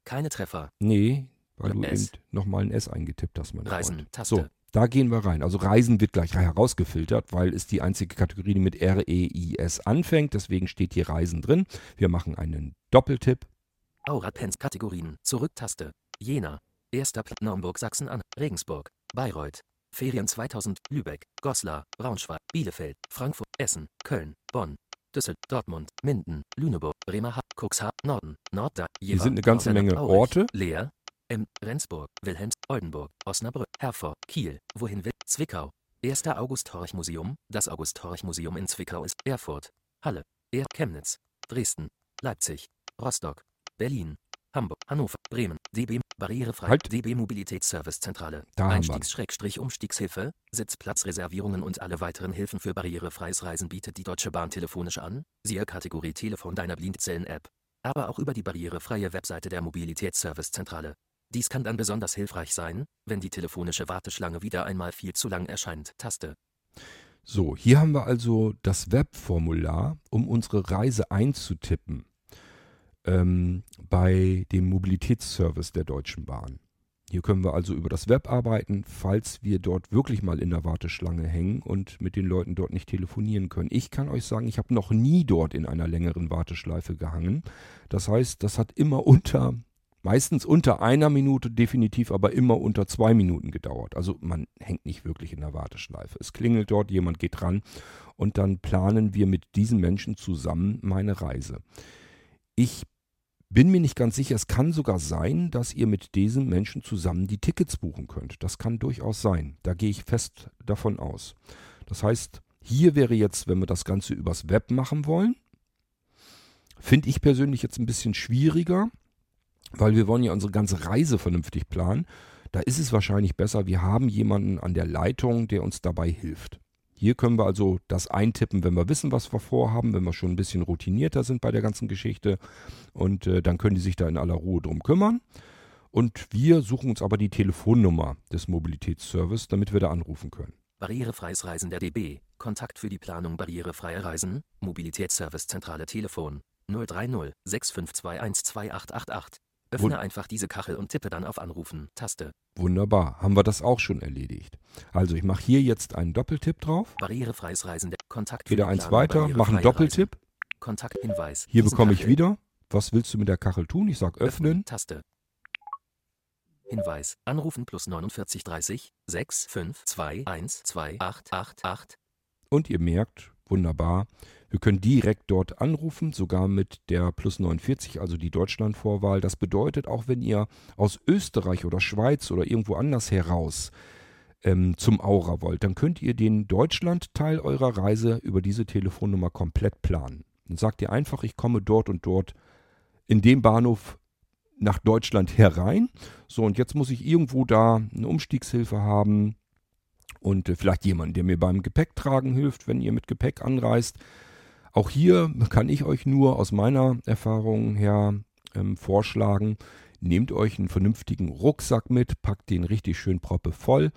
Keine Treffer. Nee, weil du S. eben nochmal ein S eingetippt hast, mein Reisen, Freund. Taste. So, da gehen wir rein. Also Reisen wird gleich herausgefiltert, weil es die einzige Kategorie, die mit R-E-I-S anfängt. Deswegen steht hier Reisen drin. Wir machen einen Doppeltipp. Aura Pens Kategorien. Zurück-Taste. Jena. Erster Platz. Naumburg, Sachsen-Anhalt. Regensburg. Bayreuth. Ferien 2000. Lübeck. Goslar. Braunschweig. Bielefeld. Frankfurt. Essen. Köln. Bonn. Düsseldorf. Dortmund. Minden. Lüneburg. Bremerhaven. Cuxhaven. Norden. Nordda. Hier sind eine ganze Menge Orte. Leer. Em, Rendsburg. Wilhelms. Oldenburg. Osnabrück. Herford. Kiel. Wohin will? Zwickau. Erster August-Horch-Museum. Das August-Horch-Museum in Zwickau ist Erfurt. Halle. Er Chemnitz. Dresden. Leipzig. Rostock. Berlin. Hamburg, Hannover, Bremen, DB, barrierefrei, Halt. DB Mobilitätsservice-Zentrale, Einstiegs-Umstiegshilfe, Sitzplatzreservierungen und alle weiteren Hilfen für barrierefreies Reisen bietet die Deutsche Bahn telefonisch an, siehe Kategorie Telefon deiner Blindzellen-App, aber auch über die barrierefreie Webseite der Mobilitätsservice-Zentrale. Dies kann dann besonders hilfreich sein, wenn die telefonische Warteschlange wieder einmal viel zu lang erscheint. Taste. So, hier haben wir also das Webformular, um unsere Reise einzutippen ähm, bei dem Mobilitätsservice der Deutschen Bahn. Hier können wir also über das Web arbeiten, falls wir dort wirklich mal in der Warteschlange hängen und mit den Leuten dort nicht telefonieren können. Ich kann euch sagen, ich habe noch nie dort in einer längeren Warteschleife gehangen. Das heißt, das hat immer unter, meistens unter einer Minute, definitiv aber immer unter zwei Minuten gedauert. Also man hängt nicht wirklich in der Warteschleife. Es klingelt dort, jemand geht ran und dann planen wir mit diesen Menschen zusammen meine Reise. Ich bin mir nicht ganz sicher, es kann sogar sein, dass ihr mit diesen Menschen zusammen die Tickets buchen könnt. Das kann durchaus sein. Da gehe ich fest davon aus. Das heißt, hier wäre jetzt, wenn wir das Ganze übers Web machen wollen, finde ich persönlich jetzt ein bisschen schwieriger, weil wir wollen ja unsere ganze Reise vernünftig planen. Da ist es wahrscheinlich besser, wir haben jemanden an der Leitung, der uns dabei hilft. Hier können wir also das eintippen, wenn wir wissen, was wir vorhaben, wenn wir schon ein bisschen routinierter sind bei der ganzen Geschichte. Und äh, dann können die sich da in aller Ruhe drum kümmern. Und wir suchen uns aber die Telefonnummer des Mobilitätsservice, damit wir da anrufen können. Barrierefreies Reisen der DB. Kontakt für die Planung barrierefreier Reisen. Mobilitätsservice Zentrale Telefon 030 6521 2888. Öffne Wun- einfach diese Kachel und tippe dann auf Anrufen. Taste. Wunderbar, haben wir das auch schon erledigt. Also ich mache hier jetzt einen Doppeltipp drauf, Barrierefreies Reisen Kontakt die eins weiter, mache einen Doppeltipp. Kontakthinweis. Hier Diesen bekomme ich wieder, was willst du mit der Kachel tun? Ich sage öffnen. Taste. Hinweis. Anrufen plus 49 30 6 5 2 1 2 8 8 8. Und ihr merkt, wunderbar, wir können direkt dort anrufen, sogar mit der plus 49, also die Deutschlandvorwahl. Das bedeutet, auch wenn ihr aus Österreich oder Schweiz oder irgendwo anders heraus ähm, zum Aura wollt, dann könnt ihr den Deutschland-Teil eurer Reise über diese Telefonnummer komplett planen. Dann sagt ihr einfach, ich komme dort und dort in dem Bahnhof nach Deutschland herein. So, und jetzt muss ich irgendwo da eine Umstiegshilfe haben und äh, vielleicht jemanden, der mir beim Gepäcktragen hilft, wenn ihr mit Gepäck anreist. Auch hier kann ich euch nur aus meiner Erfahrung her ähm, vorschlagen, nehmt euch einen vernünftigen Rucksack mit, packt den richtig schön proppe voll.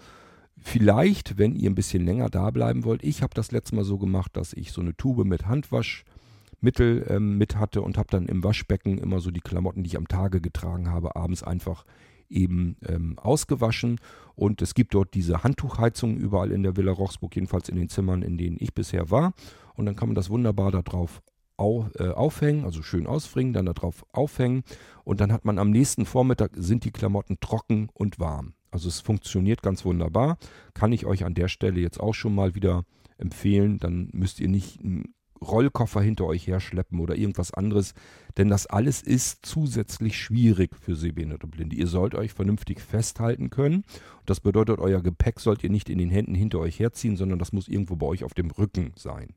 Vielleicht, wenn ihr ein bisschen länger da bleiben wollt, ich habe das letzte Mal so gemacht, dass ich so eine Tube mit Handwaschmittel ähm, mit hatte und habe dann im Waschbecken immer so die Klamotten, die ich am Tage getragen habe, abends einfach eben ähm, ausgewaschen. Und es gibt dort diese Handtuchheizung überall in der Villa Rochsburg, jedenfalls in den Zimmern, in denen ich bisher war. Und dann kann man das wunderbar da drauf au, äh, aufhängen, also schön ausfringen, dann da drauf aufhängen. Und dann hat man am nächsten Vormittag sind die Klamotten trocken und warm. Also es funktioniert ganz wunderbar. Kann ich euch an der Stelle jetzt auch schon mal wieder empfehlen. Dann müsst ihr nicht einen Rollkoffer hinter euch herschleppen oder irgendwas anderes. Denn das alles ist zusätzlich schwierig für Sehbehinderte und Blinde. Ihr sollt euch vernünftig festhalten können. Das bedeutet, euer Gepäck sollt ihr nicht in den Händen hinter euch herziehen, sondern das muss irgendwo bei euch auf dem Rücken sein.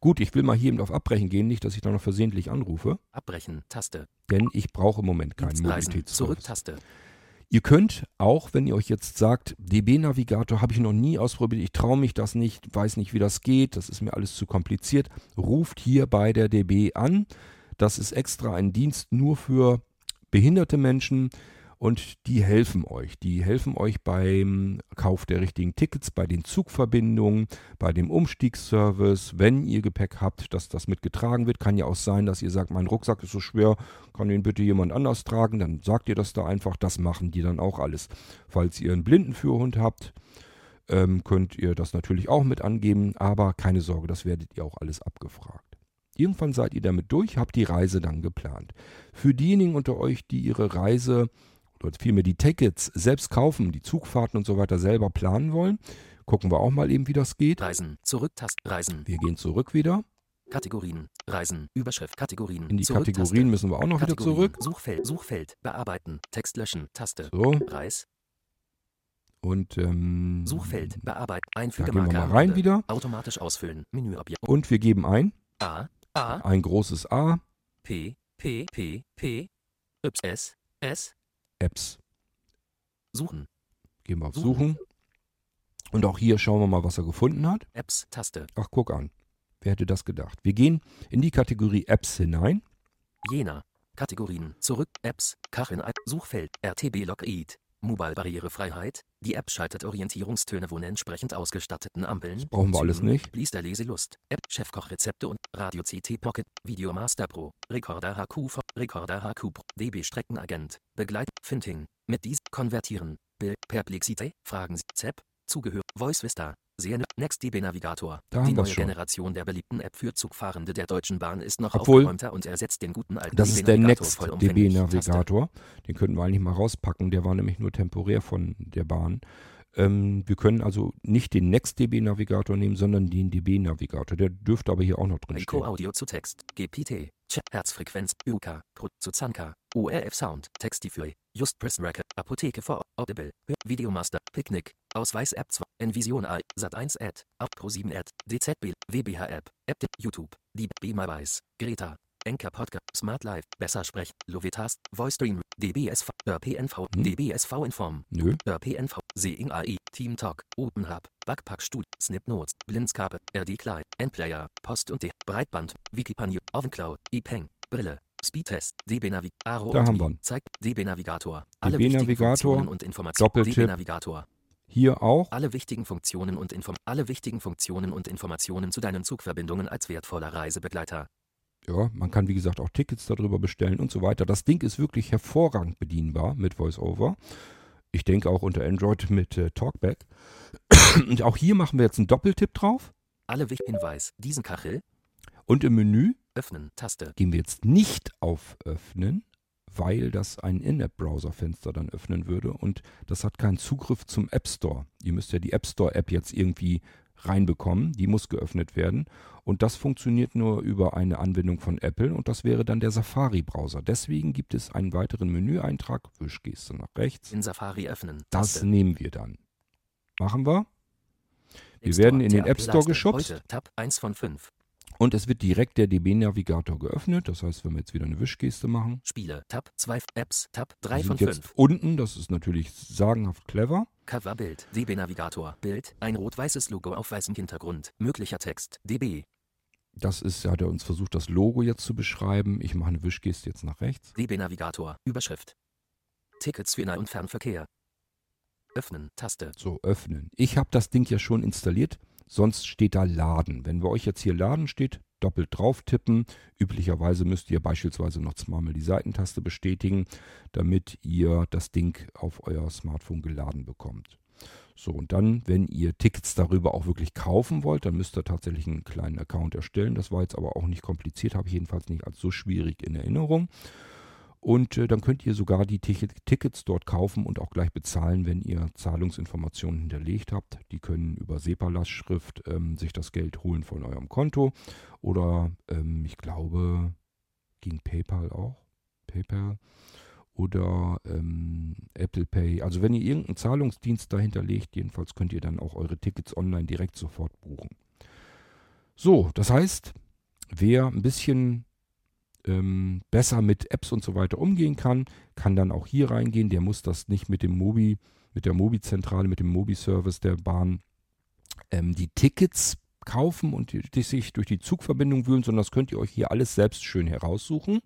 Gut, ich will mal hier eben auf Abbrechen gehen, nicht, dass ich da noch versehentlich anrufe, Abbrechen, Taste. denn ich brauche im Moment keinen Mobilitätsservice. Zurück, Taste. Ihr könnt auch, wenn ihr euch jetzt sagt, DB-Navigator habe ich noch nie ausprobiert, ich traue mich das nicht, weiß nicht, wie das geht, das ist mir alles zu kompliziert, ruft hier bei der DB an. Das ist extra ein Dienst nur für behinderte Menschen und die helfen euch. Die helfen euch beim Kauf der richtigen Tickets, bei den Zugverbindungen, bei dem Umstiegsservice, wenn ihr Gepäck habt, dass das mitgetragen wird. Kann ja auch sein, dass ihr sagt, mein Rucksack ist so schwer, kann den bitte jemand anders tragen. Dann sagt ihr das da einfach, das machen die dann auch alles. Falls ihr einen Blindenführhund habt, ähm, könnt ihr das natürlich auch mit angeben, aber keine Sorge, das werdet ihr auch alles abgefragt. Irgendwann seid ihr damit durch, habt die Reise dann geplant. Für diejenigen unter euch, die ihre Reise oder vielmehr die Tickets selbst kaufen, die Zugfahrten und so weiter selber planen wollen, gucken wir auch mal eben, wie das geht. Reisen, Zurück, Taste. Reisen, Wir gehen zurück wieder. Kategorien, Reisen, Überschrift, Kategorien. In die Zurück, Kategorien Taste. müssen wir auch noch wieder Kategorien, zurück. Suchfeld, Suchfeld, Bearbeiten, Text löschen, Taste. So, Reis, und ähm, Suchfeld, Bearbeiten, da Einfüge gehen wir mal rein wieder. Automatisch ausfüllen, Menüobjekt. Und wir geben ein, A, A, ein großes A, P, P, P, P, Y, S, S, Apps. Suchen, Gehen wir auf Suchen. Suchen. Und auch hier schauen wir mal, was er gefunden hat. Apps, Taste. Ach, guck an. Wer hätte das gedacht? Wir gehen in die Kategorie Apps hinein. Jena. Kategorien. Zurück. Apps. Kacheln. Suchfeld. RTB Log Eat. Mobile Barrierefreiheit. Die App schaltet Orientierungstöne von entsprechend ausgestatteten Ampeln. brauchen wir alles nicht. Blister Leselust. App Chefkochrezepte und Radio CT Pocket. Video Master Pro. Recorder HQ. Recorder HQ. DB Streckenagent. Begleit. Finting. Mit dies. Konvertieren. Bild. Perplexität. Fragen Sie. ZEP. Zugehör. Voice Vista. Sehne. Next DB Navigator. Da Die neue schon. Generation der beliebten App für Zugfahrende der Deutschen Bahn ist noch Obwohl, aufgeräumter und ersetzt den guten alten Das ist der DB-Navigator Next vollumfänglich. DB Taste. Navigator. Den könnten wir eigentlich mal rauspacken. Der war nämlich nur temporär von der Bahn. Ähm, wir können also nicht den Next DB Navigator nehmen, sondern den DB Navigator. Der dürfte aber hier auch noch drin Eco stehen. Audio zu Text, GPT, Herzfrequenz, UK, Pro zu Zanka, ORF Sound, Textify, Just Press Record, Apotheke vor, Audible, Videomaster, Picknick, Ausweis App 2, Envision AI, Sat1 Ad, App Pro 7 Ad, DZB, WBH App, App, YouTube, die Weiß, Greta, Enker Podcast, Smart Life, Besser Sprech, Lovitas, Voice Stream, DBSV, RPNV, Hm? DBSV Inform, Nö. RPNV, Seeing AI, Team Talk, Open Hub, Backpack Studio, Snip Notes, Blindscape, RD Kleid, Endplayer, Post und D, Breitband, Wikipanio, Ovencloud, ePeng, Brille, Speedtest, DB Navi, Aro Da und haben wir zeigt DB Navigator, alle DB Navigator, und Informationen. DB Navigator, Hier auch. alle wichtigen Funktionen und Inform alle wichtigen Funktionen und Informationen zu deinen Zugverbindungen als wertvoller Reisebegleiter. Ja, man kann wie gesagt auch Tickets darüber bestellen und so weiter. Das Ding ist wirklich hervorragend bedienbar mit VoiceOver. Ich denke auch unter Android mit äh, Talkback. Und auch hier machen wir jetzt einen Doppeltipp drauf. Alle wichtigen Hinweis, diesen Kachel, Und im Menü öffnen, Taste, gehen wir jetzt nicht auf Öffnen, weil das ein In-App-Browser-Fenster dann öffnen würde und das hat keinen Zugriff zum App Store. Ihr müsst ja die App Store-App jetzt irgendwie reinbekommen, die muss geöffnet werden und das funktioniert nur über eine Anwendung von Apple und das wäre dann der Safari-Browser. Deswegen gibt es einen weiteren Menüeintrag, Wischgeste nach rechts. in Safari öffnen, Das Taste. nehmen wir dann. Machen wir. Wir werden in den App Store geschubst. Tab 1 von 5. Und es wird direkt der DB-Navigator geöffnet. Das heißt, wenn wir jetzt wieder eine Wischgeste machen, Spiele, Tab 2, Apps, Tab wir 3 von sind jetzt 5. unten. Das ist natürlich sagenhaft clever. Coverbild, DB Navigator, Bild, ein rot-weißes Logo auf weißem Hintergrund, möglicher Text, DB, Das ist, hat er uns versucht, das Logo jetzt zu beschreiben. Ich mache eine Wischgeste jetzt nach rechts. DB Navigator, Überschrift. Tickets für Nah- und Fernverkehr. Öffnen, Taste, So, öffnen. Ich habe das Ding ja schon installiert. Sonst steht da Laden. Wenn bei euch jetzt hier Laden steht, doppelt drauf tippen. Üblicherweise müsst ihr beispielsweise noch zweimal die Seitentaste bestätigen, damit ihr das Ding auf euer Smartphone geladen bekommt. So, und dann, wenn ihr Tickets darüber auch wirklich kaufen wollt, dann müsst ihr tatsächlich einen kleinen Account erstellen. Das war jetzt aber auch nicht kompliziert, habe ich jedenfalls nicht als so schwierig in Erinnerung. Und äh, dann könnt ihr sogar die Ticket Tickets dort kaufen und auch gleich bezahlen, wenn ihr Zahlungsinformationen hinterlegt habt. Die können über SEPA-Lastschrift ähm, sich das Geld holen von eurem Konto. Oder ähm, ich glaube, ging PayPal auch. PayPal. Oder ähm, Apple Pay. Also wenn ihr irgendeinen Zahlungsdienst dahinter legt, jedenfalls könnt ihr dann auch eure Tickets online direkt sofort buchen. So, das heißt, wer ein bisschen ähm, besser mit Apps und so weiter umgehen kann, kann dann auch hier reingehen. Der muss das nicht mit dem Mobi, mit der Mobi-Zentrale, mit dem Mobi-Service der Bahn ähm, die Tickets kaufen und die, die sich durch die Zugverbindung wühlen, sondern das könnt ihr euch hier alles selbst schön heraussuchen.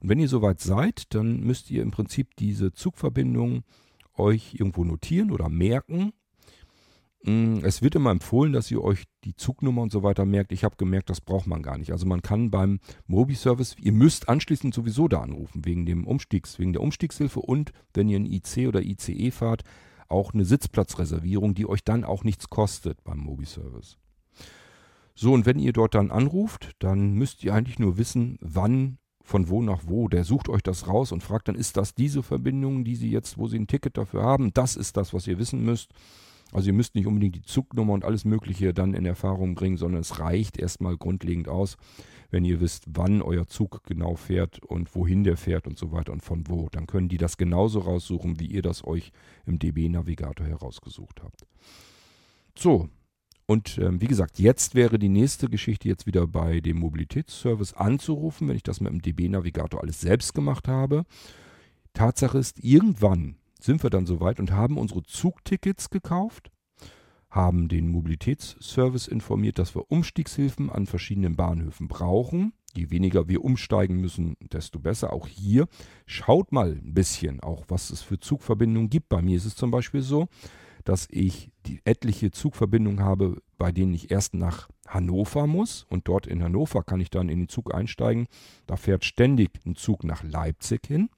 Und wenn ihr soweit seid, dann müsst ihr im Prinzip diese Zugverbindung euch irgendwo notieren oder merken. Mm, es wird immer empfohlen, dass ihr euch die Zugnummer und so weiter merkt. Ich habe gemerkt, das braucht man gar nicht. Also man kann beim Mobi-Service, ihr müsst anschließend sowieso da anrufen, wegen dem Umstiegs, wegen der Umstiegshilfe und wenn ihr ein IC oder ICE fahrt, auch eine Sitzplatzreservierung, die euch dann auch nichts kostet beim Mobi-Service. So, und wenn ihr dort dann anruft, dann müsst ihr eigentlich nur wissen, wann, von wo nach wo. Der sucht euch das raus und fragt dann, ist das diese Verbindung, die Sie jetzt, wo Sie ein Ticket dafür haben? Das ist das, was ihr wissen müsst. Also ihr müsst nicht unbedingt die Zugnummer und alles Mögliche dann in Erfahrung bringen, sondern es reicht erstmal grundlegend aus, wenn ihr wisst, wann euer Zug genau fährt und wohin der fährt und so weiter und von wo. Dann können die das genauso raussuchen, wie ihr das euch im DB-Navigator herausgesucht habt. So, und ähm, wie gesagt, jetzt wäre die nächste Geschichte jetzt wieder bei dem Mobilitätsservice anzurufen, wenn ich das mit dem DB-Navigator alles selbst gemacht habe. Tatsache ist, irgendwann sind wir dann soweit und haben unsere Zugtickets gekauft, haben den Mobilitätsservice informiert, dass wir Umstiegshilfen an verschiedenen Bahnhöfen brauchen. Je weniger wir umsteigen müssen, desto besser. Auch hier schaut mal ein bisschen, auch was es für Zugverbindungen gibt. Bei mir ist es zum Beispiel so, dass ich die etliche Zugverbindungen habe, bei denen ich erst nach Hannover muss und dort in Hannover kann ich dann in den Zug einsteigen. Da fährt ständig ein Zug nach Leipzig hin.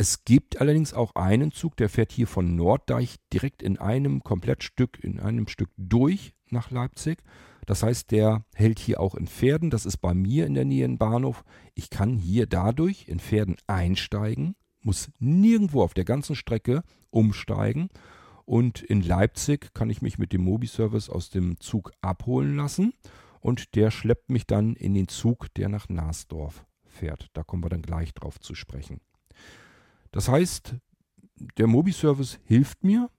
Es gibt allerdings auch einen Zug, der fährt hier von Norddeich direkt in einem Komplettstück, in einem Stück durch nach Leipzig. Das heißt, der hält hier auch in Pferden. Das ist bei mir in der Nähe ein Bahnhof. Ich kann hier dadurch in Pferden einsteigen, muss nirgendwo auf der ganzen Strecke umsteigen. Und in Leipzig kann ich mich mit dem Mobi-Service aus dem Zug abholen lassen. Und der schleppt mich dann in den Zug, der nach Nasdorf fährt. Da kommen wir dann gleich drauf zu sprechen. Das heißt, der Mobi-Service hilft mir,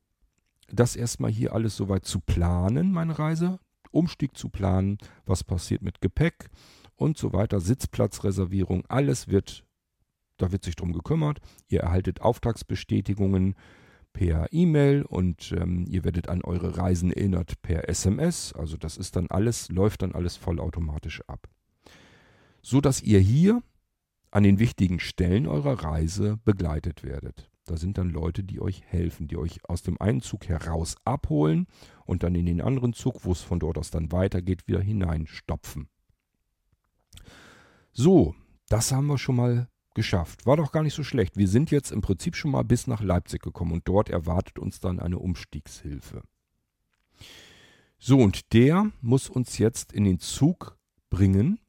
das erstmal hier alles soweit zu planen, meine Reise, Umstieg zu planen, was passiert mit Gepäck und so weiter, Sitzplatzreservierung, alles wird, da wird sich drum gekümmert. Ihr erhaltet Auftragsbestätigungen per E-Mail und ähm, ihr werdet an eure Reisen erinnert per SMS. Also das ist dann alles, läuft dann alles vollautomatisch ab. So dass ihr hier an den wichtigen Stellen eurer Reise begleitet werdet. Da sind dann Leute, die euch helfen, die euch aus dem einen Zug heraus abholen und dann in den anderen Zug, wo es von dort aus dann weitergeht, wieder hineinstopfen. So, das haben wir schon mal geschafft. War doch gar nicht so schlecht. Wir sind jetzt im Prinzip schon mal bis nach Leipzig gekommen und dort erwartet uns dann eine Umstiegshilfe. So, und der muss uns jetzt in den Zug bringen,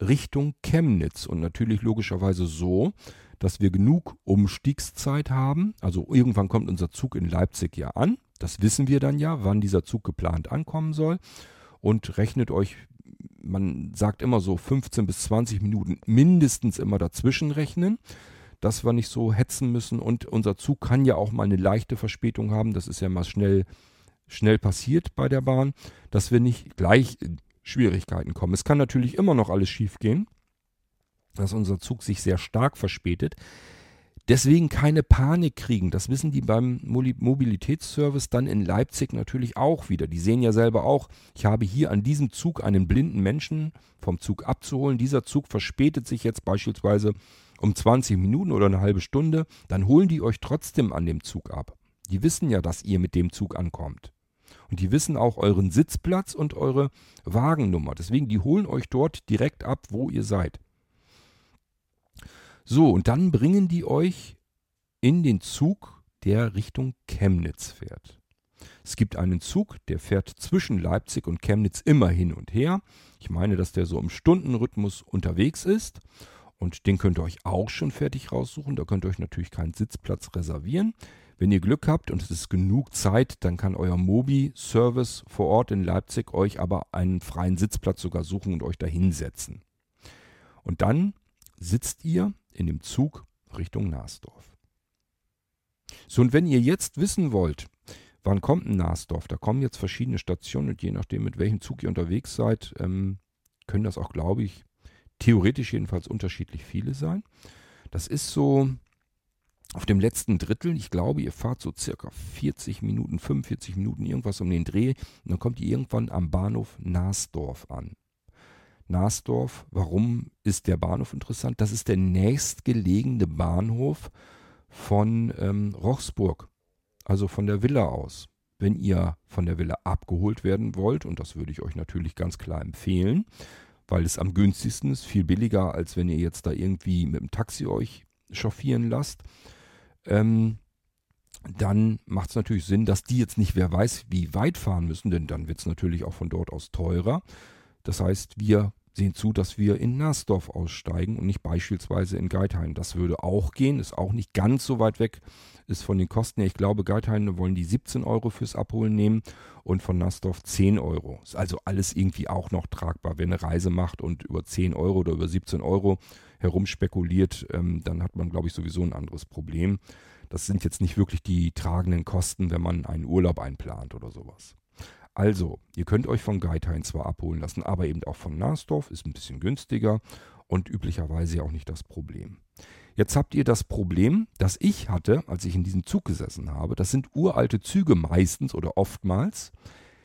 Richtung Chemnitz und natürlich logischerweise so, dass wir genug Umstiegszeit haben. Also irgendwann kommt unser Zug in Leipzig ja an. Das wissen wir dann ja, wann dieser Zug geplant ankommen soll. Und rechnet euch, man sagt immer so 15 bis 20 Minuten mindestens immer dazwischen rechnen, dass wir nicht so hetzen müssen. Und unser Zug kann ja auch mal eine leichte Verspätung haben. Das ist ja mal schnell, schnell passiert bei der Bahn, dass wir nicht gleich Schwierigkeiten kommen. Es kann natürlich immer noch alles schiefgehen, dass unser Zug sich sehr stark verspätet. Deswegen keine Panik kriegen. Das wissen die beim Mobilitätsservice dann in Leipzig natürlich auch wieder. Die sehen ja selber auch, ich habe hier an diesem Zug einen blinden Menschen vom Zug abzuholen. Dieser Zug verspätet sich jetzt beispielsweise um 20 Minuten oder eine halbe Stunde. Dann holen die euch trotzdem an dem Zug ab. Die wissen ja, dass ihr mit dem Zug ankommt. Und die wissen auch euren Sitzplatz und eure Wagennummer. Deswegen, die holen euch dort direkt ab, wo ihr seid. So, und dann bringen die euch in den Zug, der Richtung Chemnitz fährt. Es gibt einen Zug, der fährt zwischen Leipzig und Chemnitz immer hin und her. Ich meine, dass der so im Stundenrhythmus unterwegs ist. Und den könnt ihr euch auch schon fertig raussuchen. Da könnt ihr euch natürlich keinen Sitzplatz reservieren. Wenn ihr Glück habt und es ist genug Zeit, dann kann euer Mobi-Service vor Ort in Leipzig euch aber einen freien Sitzplatz sogar suchen und euch da hinsetzen. Und dann sitzt ihr in dem Zug Richtung Nasdorf. So, und wenn ihr jetzt wissen wollt, Wann kommt ein Nasdorf? Da kommen jetzt verschiedene Stationen und je nachdem, mit welchem Zug ihr unterwegs seid, ähm, können das auch, glaube ich, theoretisch jedenfalls unterschiedlich viele sein. Das ist so auf dem letzten Drittel. Ich glaube, ihr fahrt so circa 40 Minuten, 45 Minuten, irgendwas um den Dreh. Und dann kommt ihr irgendwann am Bahnhof Nasdorf an. Nasdorf, warum ist der Bahnhof interessant? Das ist der nächstgelegene Bahnhof von ähm, Rochsburg, also von der Villa aus. Wenn ihr von der Villa abgeholt werden wollt, und das würde ich euch natürlich ganz klar empfehlen, weil es am günstigsten ist, viel billiger, als wenn ihr jetzt da irgendwie mit dem Taxi euch chauffieren lasst, ähm, dann macht es natürlich Sinn, dass die jetzt nicht wer weiß, wie weit fahren müssen, denn dann wird es natürlich auch von dort aus teurer. Das heißt, wir sehen zu, dass wir in Nasdorf aussteigen und nicht beispielsweise in Geithain. Das würde auch gehen, ist auch nicht ganz so weit weg, ist von den Kosten her, ich glaube, Geithain wollen die 17 Euro fürs Abholen nehmen und von Nasdorf 10 Euro. Ist also alles irgendwie auch noch tragbar. Wer eine Reise macht und über 10 Euro oder über 17 Euro herumspekuliert, ähm, dann hat man, glaube ich, sowieso ein anderes Problem. Das sind jetzt nicht wirklich die tragenden Kosten, wenn man einen Urlaub einplant oder sowas. Also, ihr könnt euch von Geithain zwar abholen lassen, aber eben auch von Nasdorf, ist ein bisschen günstiger und üblicherweise auch nicht das Problem. Jetzt habt ihr das Problem, das ich hatte, als ich in diesem Zug gesessen habe. Das sind uralte Züge meistens oder oftmals.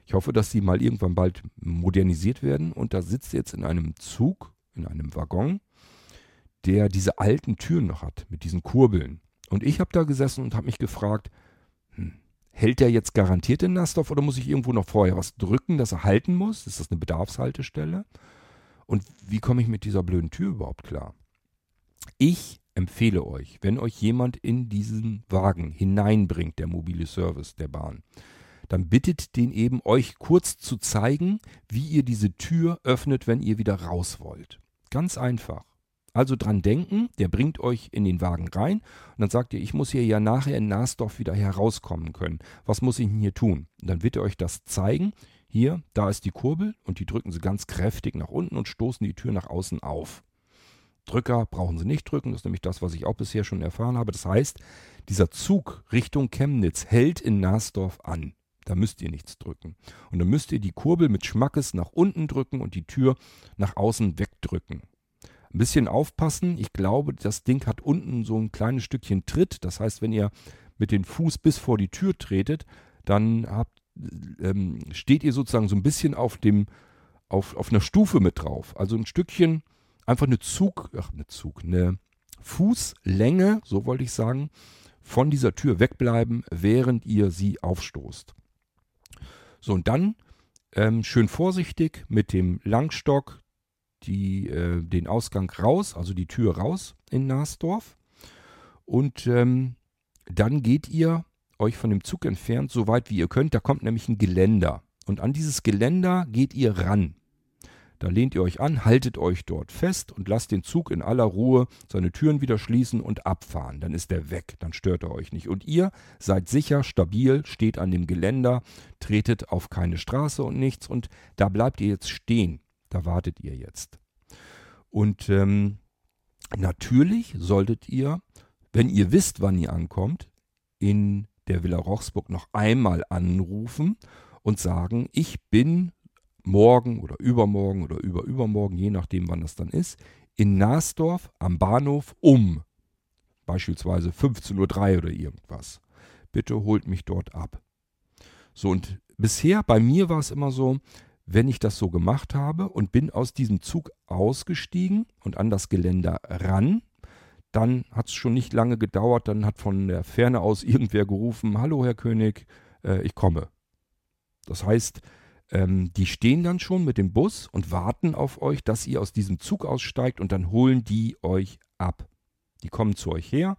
Ich hoffe, dass die mal irgendwann bald modernisiert werden. Und da sitzt jetzt in einem Zug, in einem Waggon, der diese alten Türen noch hat, mit diesen Kurbeln. Und ich habe da gesessen und habe mich gefragt, hm, hält der jetzt garantiert den Nassdorf oder muss ich irgendwo noch vorher was drücken, dass er halten muss? Ist das eine Bedarfshaltestelle? Und wie komme ich mit dieser blöden Tür überhaupt klar? Ich empfehle euch, wenn euch jemand in diesen Wagen hineinbringt, der mobile Service der Bahn, dann bittet den eben, euch kurz zu zeigen, wie ihr diese Tür öffnet, wenn ihr wieder raus wollt. Ganz einfach. Also dran denken, der bringt euch in den Wagen rein und dann sagt ihr, ich muss hier ja nachher in Nasdorf wieder herauskommen können. Was muss ich denn hier tun? Und dann wird er euch das zeigen. Hier, da ist die Kurbel und die drücken sie ganz kräftig nach unten und stoßen die Tür nach außen auf. Drücker brauchen sie nicht drücken, das ist nämlich das, was ich auch bisher schon erfahren habe. Das heißt, dieser Zug Richtung Chemnitz hält in Nasdorf an. Da müsst ihr nichts drücken. Und dann müsst ihr die Kurbel mit Schmackes nach unten drücken und die Tür nach außen wegdrücken. Ein bisschen aufpassen. Ich glaube, das Ding hat unten so ein kleines Stückchen Tritt. Das heißt, wenn ihr mit dem Fuß bis vor die Tür tretet, dann habt, ähm, steht ihr sozusagen so ein bisschen auf dem, auf, auf einer Stufe mit drauf. Also ein Stückchen, einfach eine Zug, ach, eine Zug, eine Fußlänge, so wollte ich sagen, von dieser Tür wegbleiben, während ihr sie aufstoßt. So, und dann ähm, schön vorsichtig mit dem Langstock die, äh, den Ausgang raus, also die Tür raus in Nasdorf. Und ähm, dann geht ihr euch von dem Zug entfernt, so weit wie ihr könnt. Da kommt nämlich ein Geländer. Und an dieses Geländer geht ihr ran. Da lehnt ihr euch an, haltet euch dort fest und lasst den Zug in aller Ruhe seine Türen wieder schließen und abfahren. Dann ist er weg, dann stört er euch nicht. Und ihr seid sicher, stabil, steht an dem Geländer, tretet auf keine Straße und nichts und da bleibt ihr jetzt stehen. Da wartet ihr jetzt. Und ähm, natürlich solltet ihr, wenn ihr wisst, wann ihr ankommt, in der Villa Rochsburg noch einmal anrufen und sagen, ich bin morgen oder übermorgen oder überübermorgen, je nachdem wann das dann ist, in Nasdorf am Bahnhof um beispielsweise 15.03 Uhr oder irgendwas. Bitte holt mich dort ab. So, und bisher bei mir war es immer so, wenn ich das so gemacht habe und bin aus diesem Zug ausgestiegen und an das Geländer ran, dann hat es schon nicht lange gedauert, dann hat von der Ferne aus irgendwer gerufen, hallo Herr König, äh, ich komme. Das heißt, ähm, die stehen dann schon mit dem Bus und warten auf euch, dass ihr aus diesem Zug aussteigt und dann holen die euch ab. Die kommen zu euch her,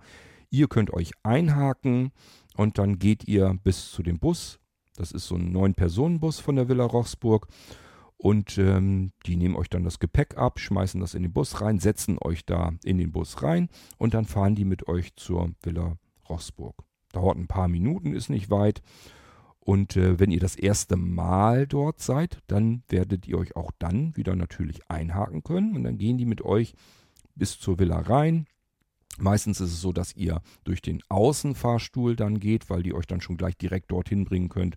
ihr könnt euch einhaken und dann geht ihr bis zu dem Bus, das ist so ein Neun-Personen-Bus von der Villa Rochsburg. Und ähm, die nehmen euch dann das Gepäck ab, schmeißen das in den Bus rein, setzen euch da in den Bus rein und dann fahren die mit euch zur Villa Rochsburg. Dauert ein paar Minuten, ist nicht weit. Und äh, wenn ihr das erste Mal dort seid, dann werdet ihr euch auch dann wieder natürlich einhaken können. Und dann gehen die mit euch bis zur Villa rein, Meistens ist es so, dass ihr durch den Außenfahrstuhl dann geht, weil die euch dann schon gleich direkt dorthin bringen könnt,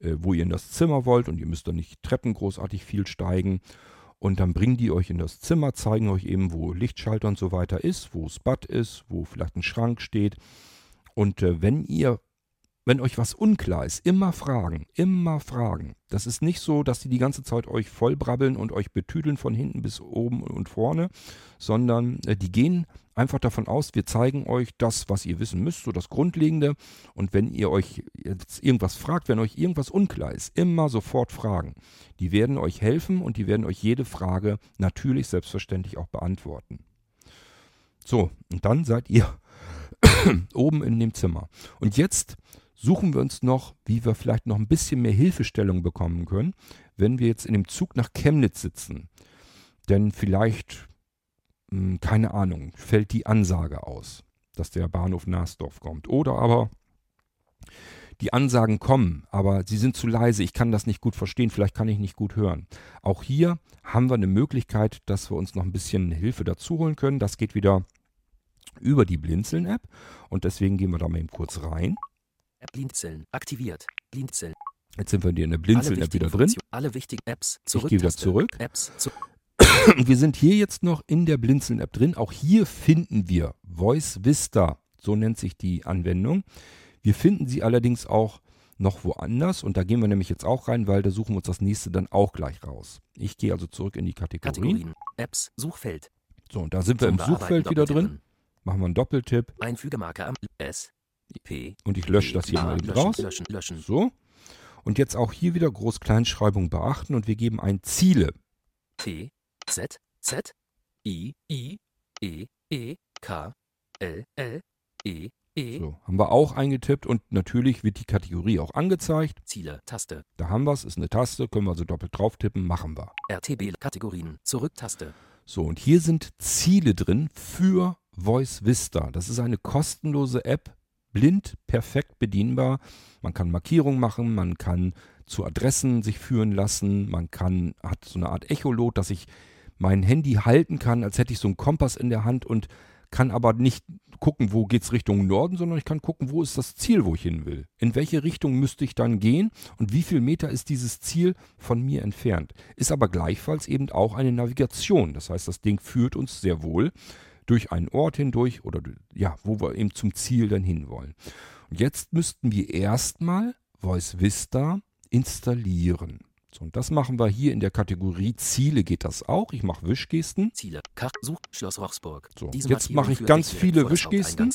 äh, wo ihr in das Zimmer wollt und ihr müsst dann nicht Treppen großartig viel steigen. Und dann bringen die euch in das Zimmer, zeigen euch eben, wo Lichtschalter und so weiter ist, wo das Bad ist, wo vielleicht ein Schrank steht. Und äh, wenn ihr wenn euch was unklar ist, immer fragen, immer fragen. Das ist nicht so, dass die die ganze Zeit euch vollbrabbeln und euch betüdeln von hinten bis oben und vorne, sondern äh, die gehen einfach davon aus, wir zeigen euch das, was ihr wissen müsst, so das Grundlegende. Und wenn ihr euch jetzt irgendwas fragt, wenn euch irgendwas unklar ist, immer sofort fragen. Die werden euch helfen und die werden euch jede Frage natürlich selbstverständlich auch beantworten. So, und dann seid ihr oben in dem Zimmer. Und jetzt suchen wir uns noch, wie wir vielleicht noch ein bisschen mehr Hilfestellung bekommen können, wenn wir jetzt in dem Zug nach Chemnitz sitzen. Denn vielleicht, hm, keine Ahnung, fällt die Ansage aus, dass der Bahnhof Nasdorf kommt. Oder aber die Ansagen kommen, aber sie sind zu leise, ich kann das nicht gut verstehen, vielleicht kann ich nicht gut hören. Auch hier haben wir eine Möglichkeit, dass wir uns noch ein bisschen Hilfe dazu holen können. Das geht wieder über die Blinzeln-App und deswegen gehen wir da mal eben kurz rein. Blinzeln aktiviert. Blinzeln. Jetzt sind wir in der Blinzeln-App wieder drin. Alle wichtigen Apps zurück. Ich gehe wieder zurück. Apps zu wir sind hier jetzt noch in der Blinzeln-App drin. Auch hier finden wir Voice Vista. So nennt sich die Anwendung. Wir finden sie allerdings auch noch woanders und da gehen wir nämlich jetzt auch rein, weil da suchen wir uns das nächste dann auch gleich raus. Ich gehe also zurück in die Kategorien. Kategorien. Apps, Suchfeld. So, und da sind wir im Suchfeld wieder drin. Machen wir einen Doppeltipp. Einfügemarke am S. P. Und ich lösche das hier mal löschen, raus. Löschen, löschen. So. Und jetzt auch hier wieder Groß-Kleinschreibung beachten und wir geben ein Ziele. T, Z, Z, I, I, E, E, K, L, L, E, E. So, haben wir auch eingetippt und natürlich wird die Kategorie auch angezeigt. Ziele, Taste. Da haben wir es, ist eine Taste, können wir also doppelt drauf tippen, machen wir. RTB, Kategorien, Zurück-Taste. So, und hier sind Ziele drin für Voice Vista. Das ist eine kostenlose App, blind perfekt bedienbar. Man kann Markierungen machen, man kann zu Adressen sich führen lassen, man kann, hat so eine Art Echolot, dass ich mein Handy halten kann, als hätte ich so einen Kompass in der Hand und kann aber nicht gucken, wo geht es Richtung Norden, sondern ich kann gucken, wo ist das Ziel, wo ich hin will. In welche Richtung müsste ich dann gehen und wie viel Meter ist dieses Ziel von mir entfernt. Ist aber gleichfalls eben auch eine Navigation. Das heißt, das Ding führt uns sehr wohl durch einen Ort hindurch oder ja, wo wir eben zum Ziel dann hinwollen. Und jetzt müssten wir erstmal Voice Vista installieren. So, und das machen wir hier in der Kategorie Ziele geht das auch. Ich mache Wischgesten. Ziele. Kach, Such, Schloss Rochsburg. So, jetzt mache ich ganz viele Wischgesten.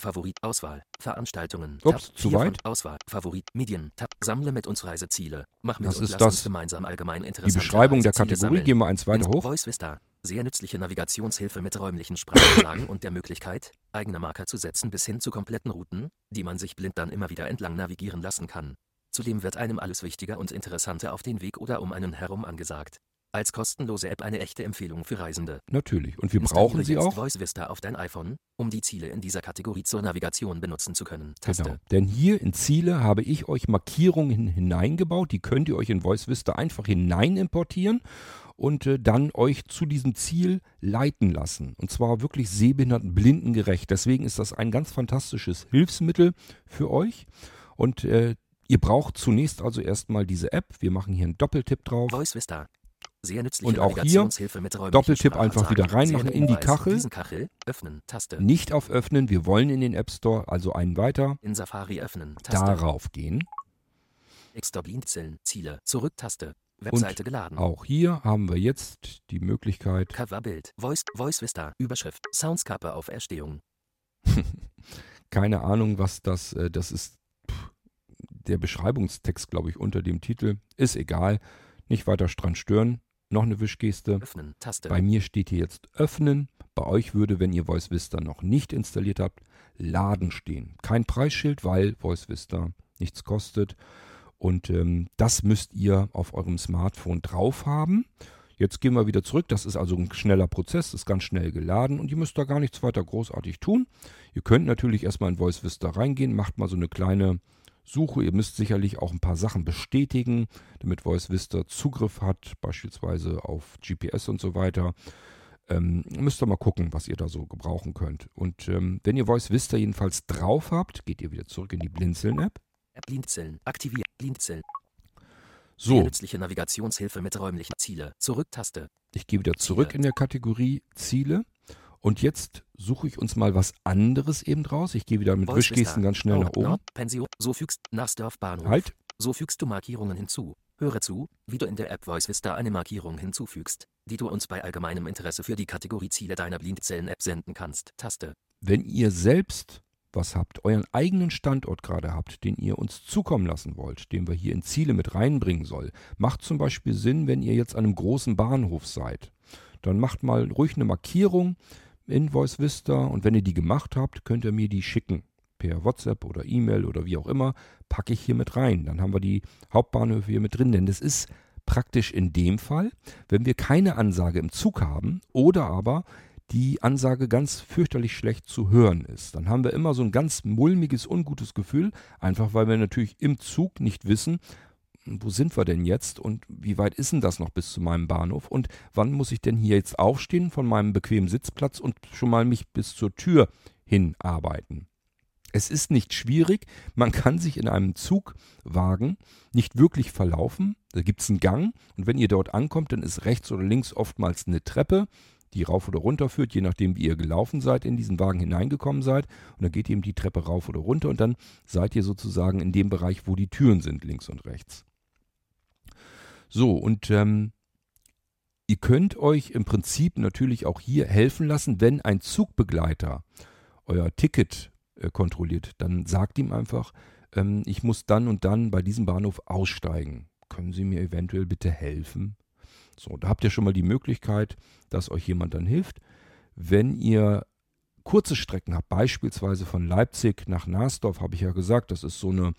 Favorit, Auswahl, Veranstaltungen. Ups, zu weit. Auswahl, Favorit, Medien, Tab, Sammle mit uns Reiseziele. Mach mit Das ist das. Die Beschreibung der Kategorie, gehen wir eins weiter hoch. Voice Vista. Sehr nützliche Navigationshilfe mit räumlichen Sprachanlagen und der Möglichkeit, eigene Marker zu setzen bis hin zu kompletten Routen, die man sich blind dann immer wieder entlang navigieren lassen kann. Zudem wird einem alles Wichtige und Interessante auf den Weg oder um einen herum angesagt. Als kostenlose App eine echte Empfehlung für Reisende. Natürlich. Und wir brauchen sie auch. Voice Vista auf dein iPhone, um die Ziele in dieser Kategorie zur Navigation benutzen zu können. Taste. Genau. Denn hier in Ziele habe ich euch Markierungen hineingebaut. Die könnt ihr euch in Voice Vista einfach hinein importieren und äh, dann euch zu diesem Ziel leiten lassen. Und zwar wirklich sehbehinderten blindengerecht. Deswegen ist das ein ganz fantastisches Hilfsmittel für euch. Und äh, ihr braucht zunächst also erstmal diese App. Wir machen hier einen Doppeltipp drauf. Voice Vista. Sehr nützliche Und auch hier Doppeltipp einfach wieder reinmachen in die Kachel. Kachel. Öffnen. Nicht auf Öffnen. Wir wollen in den App Store, also einen weiter. In Safari öffnen. Taste. Darauf gehen. Extra Blinzeln. Ziele. Zurück. Taste. Webseite geladen. Auch hier haben wir jetzt die Möglichkeit, Coverbild. Voice, Voice Vista. Überschrift. Soundskape auf Erstehung. keine Ahnung, was das, äh, das ist pff, der Beschreibungstext, glaube ich, unter dem Titel. Ist egal. Nicht weiter dran stören. Noch eine Wischgeste. Öffnen. Taste. Bei mir steht hier jetzt öffnen. Bei euch würde, wenn ihr Voice Vista noch nicht installiert habt, Laden stehen. Kein Preisschild, weil Voice Vista nichts kostet. Und ähm, das müsst ihr auf eurem Smartphone drauf haben. Jetzt gehen wir wieder zurück. Das ist also ein schneller Prozess, ist ganz schnell geladen und ihr müsst da gar nichts weiter großartig tun. Ihr könnt natürlich erstmal in Voice Vista reingehen, macht mal so eine kleine Suche. Ihr müsst sicherlich auch ein paar Sachen bestätigen, damit Voice Vista Zugriff hat, beispielsweise auf GPS und so weiter. Ähm, müsst ihr mal gucken, was ihr da so gebrauchen könnt. Und ähm, wenn ihr Voice Vista jedenfalls drauf habt, geht ihr wieder zurück in die Blinzeln-App. Blinzeln. Aktiviert. Blinzeln. So, Nützliche Navigationshilfe mit räumlichen Ziele. Zurücktaste. ich gehe wieder zurück Ziele. in der Kategorie Ziele. Und jetzt suche ich uns mal was anderes eben raus. Ich gehe wieder mit Wischgesten ganz schnell nach Ort, oben. Pension. So fügst Narsdorf Bahnhof. Halt, So fügst du Markierungen hinzu. Höre zu, wie du in der App Voice Vista eine Markierung hinzufügst, die du uns bei allgemeinem Interesse für die Kategorie Ziele deiner Blindzellen-App senden kannst. Taste. wenn ihr selbst was habt, euren eigenen Standort gerade habt, den ihr uns zukommen lassen wollt, den wir hier in Ziele mit reinbringen soll, macht zum Beispiel Sinn, wenn ihr jetzt an einem großen Bahnhof seid. Dann macht mal ruhig eine Markierung in Voice Vista und wenn ihr die gemacht habt, könnt ihr mir die schicken. Per WhatsApp oder E-Mail oder wie auch immer, packe ich hier mit rein. Dann haben wir die Hauptbahnhöfe hier mit drin, denn das ist praktisch in dem Fall, wenn wir keine Ansage im Zug haben oder aber die Ansage ganz fürchterlich schlecht zu hören ist. Dann haben wir immer so ein ganz mulmiges, ungutes Gefühl, einfach weil wir natürlich im Zug nicht wissen, wo sind wir denn jetzt und wie weit ist denn das noch bis zu meinem Bahnhof und wann muss ich denn hier jetzt aufstehen von meinem bequemen Sitzplatz und schon mal mich bis zur Tür hinarbeiten. Es ist nicht schwierig, man kann sich in einem Zugwagen nicht wirklich verlaufen. Da gibt es einen Gang und wenn ihr dort ankommt, dann ist rechts oder links oftmals eine Treppe, die rauf oder runter führt, je nachdem wie ihr gelaufen seid, in diesen Wagen hineingekommen seid. Und dann geht eben die Treppe rauf oder runter und dann seid ihr sozusagen in dem Bereich, wo die Türen sind, links und rechts. So, und ähm, ihr könnt euch im Prinzip natürlich auch hier helfen lassen, wenn ein Zugbegleiter euer Ticket äh, kontrolliert, dann sagt ihm einfach, ähm, ich muss dann und dann bei diesem Bahnhof aussteigen. Können Sie mir eventuell bitte helfen? So, da habt ihr schon mal die Möglichkeit, dass euch jemand dann hilft. Wenn ihr kurze Strecken habt, beispielsweise von Leipzig nach Narsdorf, habe ich ja gesagt, das ist so eine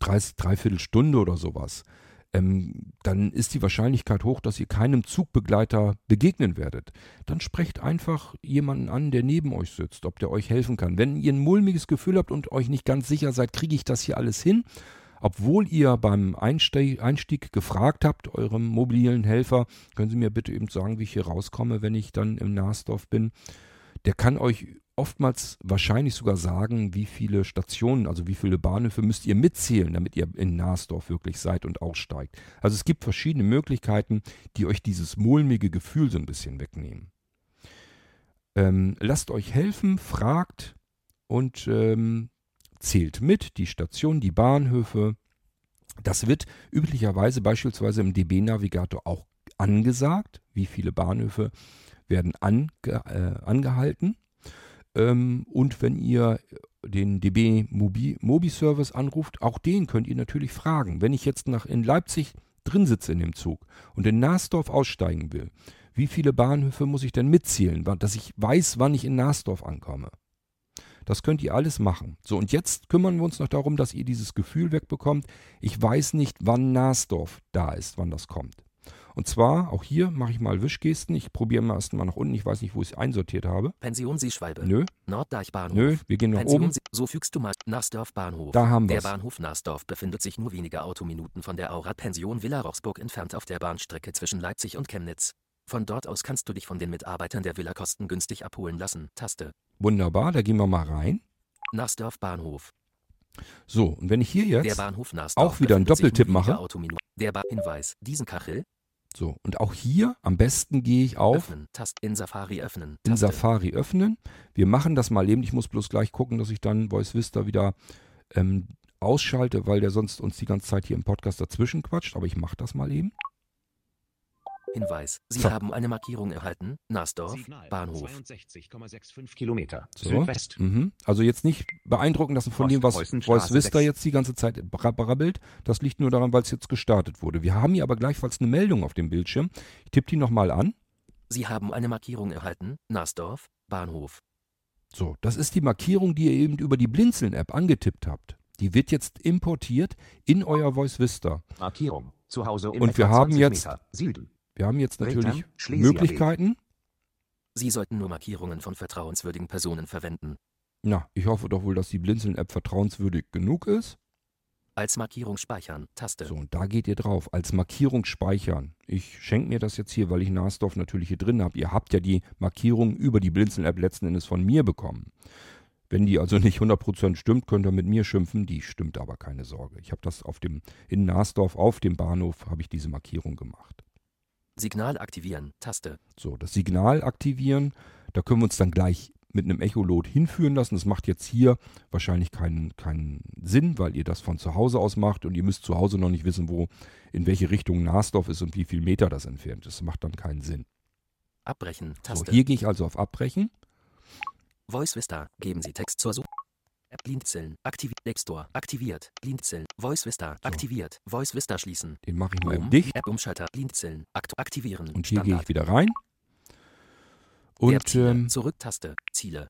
30, dreiviertel Stunde oder sowas, ähm, dann ist die Wahrscheinlichkeit hoch, dass ihr keinem Zugbegleiter begegnen werdet. Dann sprecht einfach jemanden an, der neben euch sitzt, ob der euch helfen kann. Wenn ihr ein mulmiges Gefühl habt und euch nicht ganz sicher seid, kriege ich das hier alles hin, obwohl ihr beim Einstieg, Einstieg gefragt habt, eurem mobilen Helfer, können Sie mir bitte eben sagen, wie ich hier rauskomme, wenn ich dann im Narsdorf bin. Der kann euch oftmals wahrscheinlich sogar sagen, wie viele Stationen, also wie viele Bahnhöfe müsst ihr mitzählen, damit ihr in Narsdorf wirklich seid und aussteigt. Also es gibt verschiedene Möglichkeiten, die euch dieses mulmige Gefühl so ein bisschen wegnehmen. Ähm, lasst euch helfen, fragt und ähm, zählt mit, die Stationen, die Bahnhöfe. Das wird üblicherweise beispielsweise im DB-Navigator auch angesagt, wie viele Bahnhöfe werden ange, äh, angehalten. Ähm, und wenn ihr den DB Mobi, Mobi Service anruft, auch den könnt ihr natürlich fragen. Wenn ich jetzt nach in Leipzig drin sitze in dem Zug und in Narsdorf aussteigen will, wie viele Bahnhöfe muss ich denn mitzählen, dass ich weiß, wann ich in Narsdorf ankomme? Das könnt ihr alles machen. So, und jetzt kümmern wir uns noch darum, dass ihr dieses Gefühl wegbekommt. Ich weiß nicht, wann Narsdorf da ist, wann das kommt. Und zwar, auch hier mache ich mal Wischgesten. Ich probiere mal erst mal nach unten. Ich weiß nicht, wo ich es einsortiert habe. Pension Seeschwalbe. Nö, Norddeichbahnhof. nö, wir gehen nach Pension oben. So fügst du mal Narsdorf Bahnhof. Da haben der wir's. Bahnhof Narsdorf befindet sich nur wenige Autominuten von der Aurat-Pension Villa Rochsburg entfernt auf der Bahnstrecke zwischen Leipzig und Chemnitz. Von dort aus kannst du dich von den Mitarbeitern der Villa kostengünstig abholen lassen. Taste. Wunderbar, da gehen wir mal rein. Narsdorf Bahnhof. So, und wenn ich hier Der jetzt, auch wieder einen Doppeltipp mache. Der ba Hinweis. Diesen Kachel. So, und auch hier am besten gehe ich auf Öffnen. Tast in Safari öffnen. in Taste. Safari öffnen. Wir machen das mal eben. Ich muss bloß gleich gucken, dass ich dann Voice Vista wieder ähm, ausschalte, weil der sonst uns die ganze Zeit hier im Podcast dazwischen quatscht. Aber ich mache das mal eben. Hinweis. Sie So. haben eine Markierung erhalten. Narsdorf Signal Bahnhof. 62,65 Kilometer. So. Südwest. Mhm. Also jetzt nicht beeindrucken lassen von dem, was Voice Vista 6. jetzt die ganze Zeit bra- brabbelt. Das liegt nur daran, weil es jetzt gestartet wurde. Wir haben hier aber gleichfalls eine Meldung auf dem Bildschirm. Ich tippe die nochmal an. Sie haben eine Markierung erhalten. Narsdorf Bahnhof. So, das ist die Markierung, die ihr eben über die Blinzeln-App angetippt habt. Die wird jetzt importiert in euer Voice Vista. Markierung. Zu Hause in Und etwa wir haben 20 jetzt- Meter. Süden. Wir haben jetzt natürlich Schlesierweg. Möglichkeiten. Sie sollten nur Markierungen von vertrauenswürdigen Personen verwenden. Na, ich hoffe doch wohl, dass die Blinzeln-App vertrauenswürdig genug ist. Als Markierung speichern. Taste. So, und da geht ihr drauf. Als Markierung speichern. Ich schenke mir das jetzt hier, weil ich Nasdorf natürlich hier drin habe. Ihr habt ja die Markierung über die Blinzeln-App letzten Endes von mir bekommen. Wenn die also nicht 100% stimmt, könnt ihr mit mir schimpfen. Die stimmt aber, keine Sorge. Ich habe das auf dem, in Nasdorf auf dem Bahnhof, habe ich diese Markierung gemacht. Signal aktivieren. Taste. So, das Signal aktivieren. Da können wir uns dann gleich mit einem Echolot hinführen lassen. Das macht jetzt hier wahrscheinlich keinen, keinen Sinn, weil ihr das von zu Hause aus macht und ihr müsst zu Hause noch nicht wissen, wo, in welche Richtung Nasdorf ist und wie viel Meter das entfernt ist. Das macht dann keinen Sinn. Abbrechen. So, Taste. hier gehe ich also auf Abbrechen. Voice Vista. Geben Sie Text zur Suche. Blinzeln. Aktiviert. App Store. Aktiviert. Blinzeln. Voice Vista. Aktiviert. Voice Vista schließen. Den mache ich mal Um. dicht. App Umschalter. Blinzeln. Akt aktivieren. Und hier gehe ich wieder rein. Und ähm, Zurück-Taste. Ziele.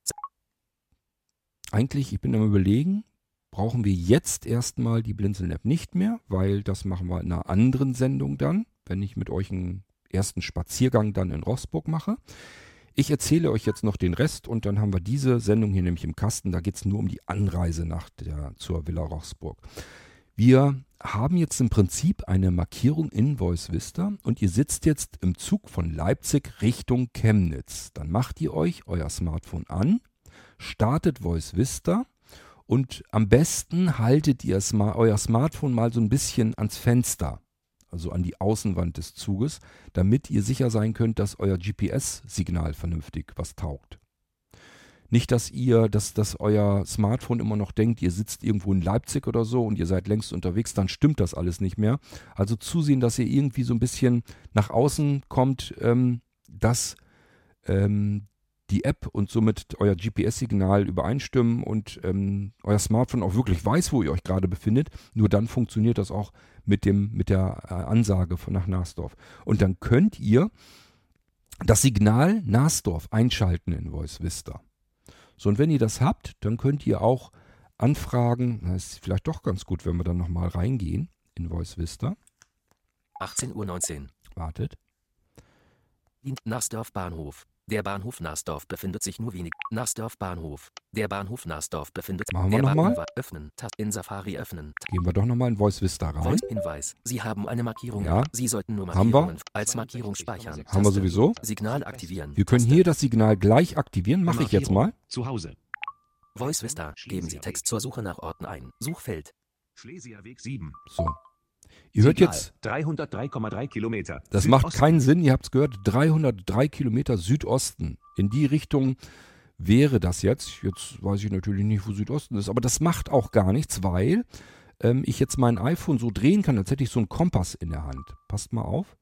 eigentlich, ich bin am überlegen, brauchen wir jetzt erstmal die Blinzeln-App nicht mehr, weil das machen wir in einer anderen Sendung dann, wenn ich mit euch einen ersten Spaziergang dann in Rostock mache. Ich erzähle euch jetzt noch den Rest und dann haben wir diese Sendung hier nämlich im Kasten. Da geht es nur um die Anreise nach der, zur Villa Rochsburg. Wir haben jetzt im Prinzip eine Markierung in Voice Vista und ihr sitzt jetzt im Zug von Leipzig Richtung Chemnitz. Dann macht ihr euch euer Smartphone an, startet Voice Vista und am besten haltet ihr euer Smartphone mal so ein bisschen ans Fenster, also an die Außenwand des Zuges, damit ihr sicher sein könnt, dass euer GPS-Signal vernünftig was taugt. Nicht, dass ihr, dass, dass euer Smartphone immer noch denkt, ihr sitzt irgendwo in Leipzig oder so und ihr seid längst unterwegs, dann stimmt das alles nicht mehr. Also zusehen, dass ihr irgendwie so ein bisschen nach außen kommt, ähm, dass ähm, die App und somit euer GPS-Signal übereinstimmen und ähm, euer Smartphone auch wirklich weiß, wo ihr euch gerade befindet. Nur dann funktioniert das auch mit, dem, mit der äh, Ansage von nach Nasdorf. Und dann könnt ihr das Signal Nasdorf einschalten in Voice Vista. So, und wenn ihr das habt, dann könnt ihr auch anfragen, das ist vielleicht doch ganz gut, wenn wir dann nochmal reingehen in Voice Vista. 18.19 Uhr. Wartet. Nasdorf Bahnhof. Der Bahnhof Nasdorf befindet sich nur wenig. Nasdorf Bahnhof. Der Bahnhof Nasdorf befindet Machen wir der noch mal? Bahnhof Öffnen. In Safari öffnen. Gehen wir doch nochmal in Voice Vista rein. Voice Hinweis. Sie haben eine Markierung. Ja. Sie sollten nur Haben wir? Markierungen als Markierung speichern. Haben wir sowieso. Signal aktivieren. Wir können Taste. hier das Signal gleich aktivieren. Mache ich jetzt mal. Zu Hause. Voice Vista. Geben Sie Text zur Suche nach Orten ein. Suchfeld. Schlesierweg 7. So. Ihr hört Signal. jetzt, 303,3 Kilometer. das macht Südosten. keinen Sinn, ihr habt es gehört, 303 Kilometer Südosten. In die Richtung wäre das jetzt. Jetzt weiß ich natürlich nicht, wo Südosten ist, aber das macht auch gar nichts, weil ähm, ich jetzt mein iPhone so drehen kann, als hätte ich so einen Kompass in der Hand. Passt mal auf.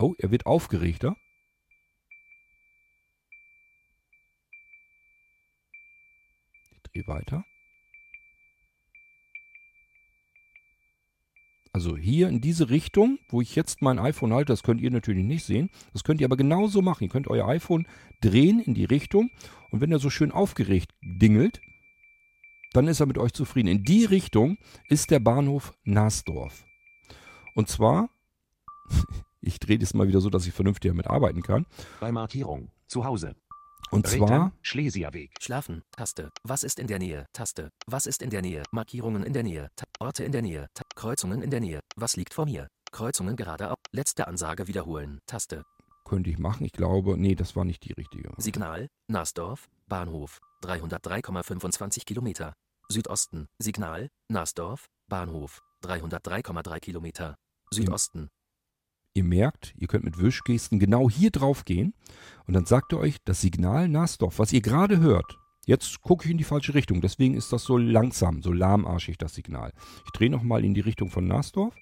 Oh, er wird aufgeregter. Ich drehe weiter. Also hier in diese Richtung, wo ich jetzt mein iPhone halte, das könnt ihr natürlich nicht sehen. Das könnt ihr aber genauso machen. Ihr könnt euer iPhone drehen in die Richtung und wenn er so schön aufgeregt dingelt, dann ist er mit euch zufrieden. In die Richtung ist der Bahnhof Nasdorf. Und zwar, ich drehe das mal wieder so, dass ich vernünftig damit arbeiten kann. Bei Markierung. Zu Hause. Und Rettern, zwar, Schlesierweg. Schlafen. Taste. Was ist in der Nähe? Taste. Was ist in der Nähe? Markierungen in der Nähe. Ta Orte in der Nähe. Ta Kreuzungen in der Nähe. Was liegt vor mir? Kreuzungen geradeaus. Letzte Ansage wiederholen. Taste. könnte ich machen. Ich glaube, nee, das war nicht die richtige. Signal. Nasdorf. Bahnhof. 303,25 Kilometer. Südosten. Signal. Nasdorf. Bahnhof. 303,3 Kilometer. Südosten. Ihr merkt, ihr könnt mit Wischgesten genau hier drauf gehen und dann sagt ihr euch das Signal Nasdorf, was ihr gerade hört. Jetzt gucke ich in die falsche Richtung, deswegen ist das so langsam, so lahmarschig das Signal. Ich drehe nochmal in die Richtung von Nasdorf.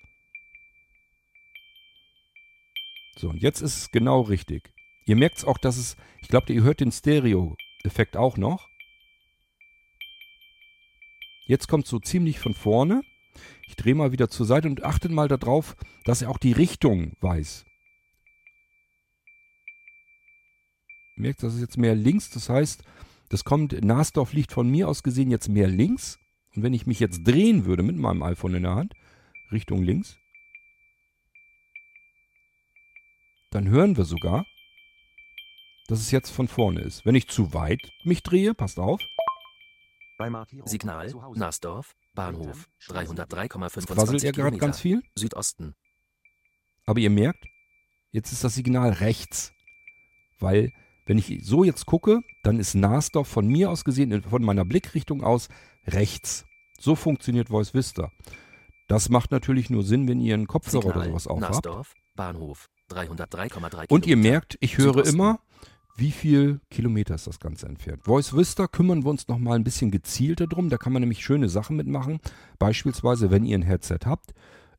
So, und jetzt ist es genau richtig. Ihr merkt es auch, dass es, ich glaube, ihr hört den Stereo-Effekt auch noch. Jetzt kommt so ziemlich von vorne. Ich drehe mal wieder zur Seite und achtet mal darauf, dass er auch die Richtung weiß. Merkt, das ist jetzt mehr links, das heißt, das kommt, Nasdorf liegt von mir aus gesehen jetzt mehr links. Und wenn ich mich jetzt drehen würde mit meinem iPhone in der Hand, Richtung links, dann hören wir sogar, dass es jetzt von vorne ist. Wenn ich zu weit mich drehe, passt auf. Signal. Nasdorf, Bahnhof, 303,25 Quasselt ihr gerade ganz viel? Südosten. Aber ihr merkt, jetzt ist das Signal rechts. Weil, wenn ich so jetzt gucke, dann ist Nasdorf von mir aus gesehen, von meiner Blickrichtung aus, rechts. So funktioniert Voice Vista. Das macht natürlich nur Sinn, wenn ihr einen Kopfhörer oder Signal, sowas aufhabt. Nasdorf, Bahnhof, 303,3 Und ihr merkt, ich höre Südosten. immer, wie viel Kilometer ist das Ganze entfernt. Voice Vista kümmern wir uns nochmal ein bisschen gezielter drum. Da kann man nämlich schöne Sachen mitmachen. Beispielsweise, wenn ihr ein Headset habt,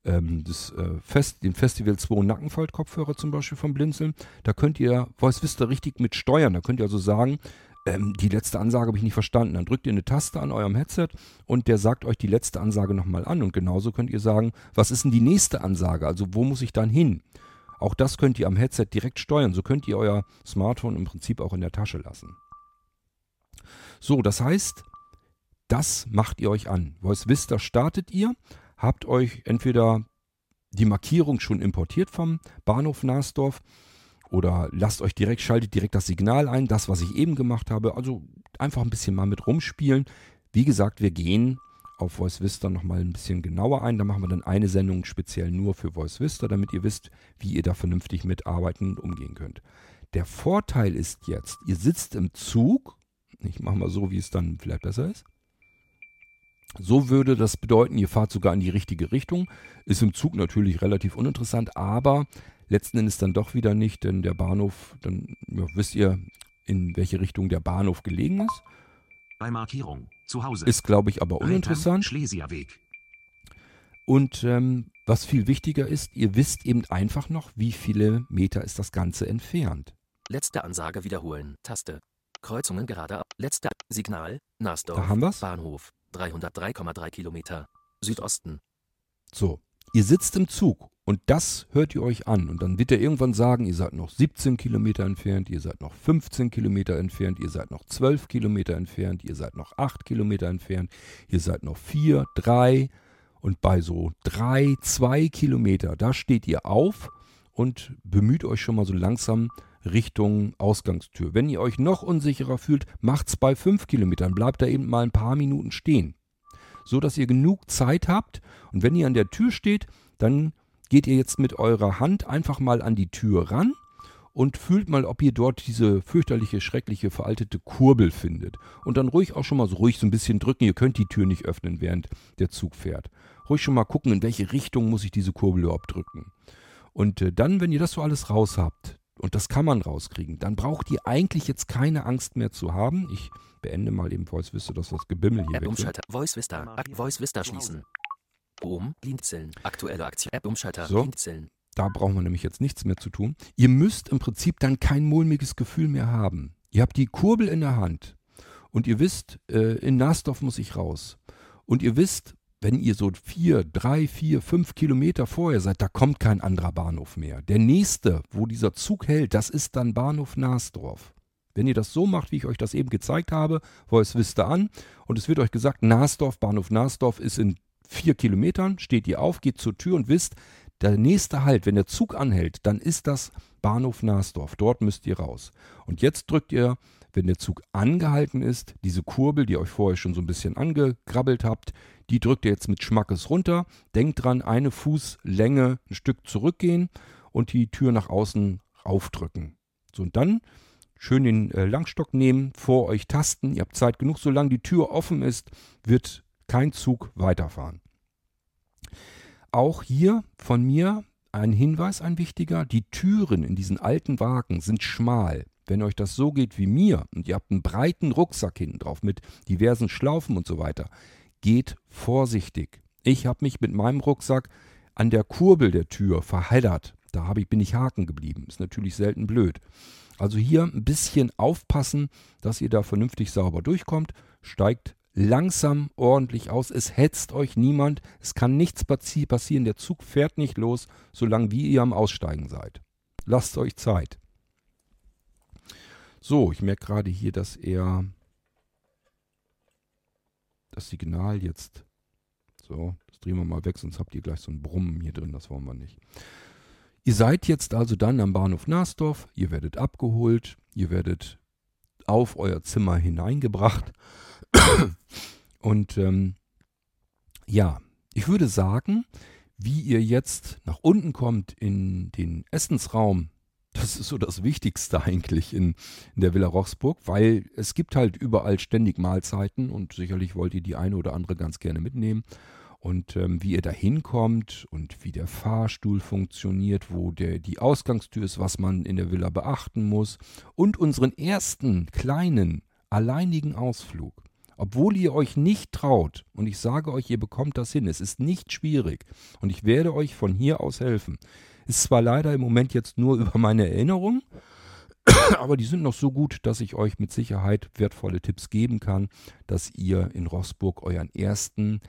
ähm, das, äh, Fest, den Festival 2 Nackenfalt-Kopfhörer zum Beispiel vom Blinzeln, da könnt ihr Voice Vista richtig mit steuern. Da könnt ihr also sagen, ähm, die letzte Ansage habe ich nicht verstanden. Dann drückt ihr eine Taste an eurem Headset und der sagt euch die letzte Ansage nochmal an. Und genauso könnt ihr sagen, was ist denn die nächste Ansage? Also wo muss ich dann hin? Auch das könnt ihr am Headset direkt steuern. So könnt ihr euer Smartphone im Prinzip auch in der Tasche lassen. So, das heißt, das macht ihr euch an. Voice Vista startet ihr, habt euch entweder die Markierung schon importiert vom Bahnhof Nasdorf oder lasst euch direkt, schaltet direkt das Signal ein, das, was ich eben gemacht habe. Also einfach ein bisschen mal mit rumspielen. Wie gesagt, wir gehen auf Voice Vista nochmal ein bisschen genauer ein. Da machen wir dann eine Sendung speziell nur für Voice Vista, damit ihr wisst, wie ihr da vernünftig mitarbeiten und umgehen könnt. Der Vorteil ist jetzt, ihr sitzt im Zug. Ich mache mal so, wie es dann vielleicht besser ist. So würde das bedeuten, ihr fahrt sogar in die richtige Richtung. Ist im Zug natürlich relativ uninteressant, aber letzten Endes dann doch wieder nicht, denn der Bahnhof, dann ja, wisst ihr, in welche Richtung der Bahnhof gelegen ist. Bei Markierung. Zu Hause. Ist, glaube ich, aber uninteressant. Schlesierweg. Und ähm, was viel wichtiger ist, ihr wisst eben einfach noch, wie viele Meter ist das Ganze entfernt. Letzte Ansage wiederholen. Taste. Kreuzungen gerade ab. Letzte Signal. Nasdorf. Da haben wir's. Bahnhof. 303,3 Kilometer. Südosten. So, ihr sitzt im Zug und das hört ihr euch an. Und dann wird er irgendwann sagen, ihr seid noch 17 Kilometer entfernt, ihr seid noch 15 Kilometer entfernt, ihr seid noch 12 Kilometer entfernt, ihr seid noch 8 Kilometer entfernt, ihr seid noch 4, 3 und bei so 3, 2 Kilometer, da steht ihr auf und bemüht euch schon mal so langsam Richtung Ausgangstür. Wenn ihr euch noch unsicherer fühlt, macht's bei 5 Kilometern, bleibt da eben mal ein paar Minuten stehen so dass ihr genug Zeit habt. Und wenn ihr an der Tür steht, dann geht ihr jetzt mit eurer Hand einfach mal an die Tür ran und fühlt mal, ob ihr dort diese fürchterliche, schreckliche, veraltete Kurbel findet. Und dann ruhig auch schon mal so ruhig so ein bisschen drücken. Ihr könnt die Tür nicht öffnen, während der Zug fährt. Ruhig schon mal gucken, in welche Richtung muss ich diese Kurbel überhaupt drücken. Und äh, dann, wenn ihr das so alles raus habt, und das kann man rauskriegen, dann braucht ihr eigentlich jetzt keine Angst mehr zu haben. Ich beende mal eben Voice Vista, dass das Gebimmel hier App weg ist. Umschalter. Voice Vista. Voice Vista schließen. Boom. Blinzeln. Aktuelle Aktion. App Umschalter. So. Blinzeln. Da brauchen wir nämlich jetzt nichts mehr zu tun. Ihr müsst im Prinzip dann kein mulmiges Gefühl mehr haben. Ihr habt die Kurbel in der Hand und ihr wisst, äh, in Nasdorf muss ich raus. Und ihr wisst, wenn ihr so vier, drei, vier, fünf Kilometer vorher seid, da kommt kein anderer Bahnhof mehr. Der nächste, wo dieser Zug hält, das ist dann Bahnhof Nasdorf. Wenn ihr das so macht, wie ich euch das eben gezeigt habe, Voice Vista an und es wird euch gesagt, Nasdorf, Bahnhof Nasdorf ist in vier Kilometern, steht ihr auf, geht zur Tür und wisst, der nächste Halt, wenn der Zug anhält, dann ist das Bahnhof Nasdorf. Dort müsst ihr raus. Und jetzt drückt ihr, wenn der Zug angehalten ist, diese Kurbel, die ihr euch vorher schon so ein bisschen angegrabbelt habt, die drückt ihr jetzt mit Schmackes runter. Denkt dran, eine Fußlänge ein Stück zurückgehen und die Tür nach außen aufdrücken. So, und dann schön den äh, Langstock nehmen, vor euch tasten. Ihr habt Zeit genug, solange die Tür offen ist, wird kein Zug weiterfahren. Auch hier von mir ein Hinweis, ein wichtiger. Die Türen in diesen alten Wagen sind schmal. Wenn euch das so geht wie mir und ihr habt einen breiten Rucksack hinten drauf mit diversen Schlaufen und so weiter, geht vorsichtig. Ich habe mich mit meinem Rucksack an der Kurbel der Tür verheddert. Da ich, bin ich haken geblieben. Ist natürlich selten blöd. Also hier ein bisschen aufpassen, dass ihr da vernünftig sauber durchkommt. Steigt langsam ordentlich aus. Es hetzt euch niemand. Es kann nichts passi passieren. Der Zug fährt nicht los, solange wie ihr am Aussteigen seid. Lasst euch Zeit. So, ich merke gerade hier, dass er das Signal jetzt. So, das drehen wir mal weg, sonst habt ihr gleich so ein Brummen hier drin. Das wollen wir nicht. Ihr seid jetzt also dann am Bahnhof Nasdorf. Ihr werdet abgeholt. Ihr werdet auf euer Zimmer hineingebracht. Und ähm, ja, ich würde sagen, wie ihr jetzt nach unten kommt in den Essensraum, das ist so das Wichtigste eigentlich in, in der Villa Rochsburg, weil es gibt halt überall ständig Mahlzeiten und sicherlich wollt ihr die eine oder andere ganz gerne mitnehmen. Und ähm, wie ihr da hinkommt und wie der Fahrstuhl funktioniert, wo der, die Ausgangstür ist, was man in der Villa beachten muss. Und unseren ersten kleinen, alleinigen Ausflug. Obwohl ihr euch nicht traut, und ich sage euch, ihr bekommt das hin, es ist nicht schwierig und ich werde euch von hier aus helfen. Ist zwar leider im Moment jetzt nur über meine Erinnerung, aber die sind noch so gut, dass ich euch mit Sicherheit wertvolle Tipps geben kann, dass ihr in Rossburg euren ersten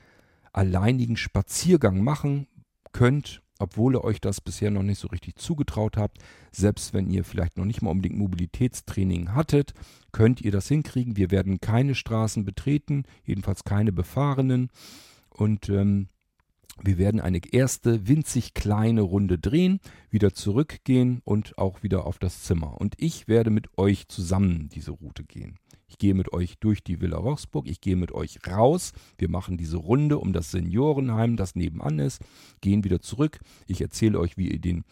alleinigen Spaziergang machen könnt, obwohl ihr euch das bisher noch nicht so richtig zugetraut habt. Selbst wenn ihr vielleicht noch nicht mal unbedingt Mobilitätstraining hattet, könnt ihr das hinkriegen. Wir werden keine Straßen betreten, jedenfalls keine befahrenen. Und ähm, wir werden eine erste winzig kleine Runde drehen, wieder zurückgehen und auch wieder auf das Zimmer. Und ich werde mit euch zusammen diese Route gehen. Ich gehe mit euch durch die Villa Rochsburg, ich gehe mit euch raus. Wir machen diese Runde um das Seniorenheim, das nebenan ist, gehen wieder zurück. Ich erzähle euch, wie ihr den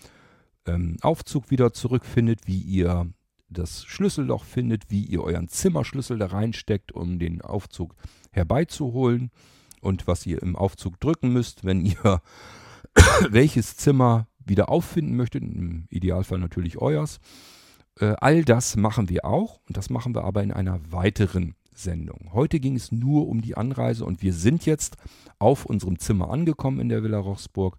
ähm, Aufzug wieder zurückfindet, wie ihr das Schlüsselloch findet, wie ihr euren Zimmerschlüssel da reinsteckt, um den Aufzug herbeizuholen und was ihr im Aufzug drücken müsst, wenn ihr welches Zimmer wieder auffinden möchtet. Im Idealfall natürlich euers. Äh, all das machen wir auch und das machen wir aber in einer weiteren Sendung. Heute ging es nur um die Anreise und wir sind jetzt auf unserem Zimmer angekommen in der Villa Rochsburg.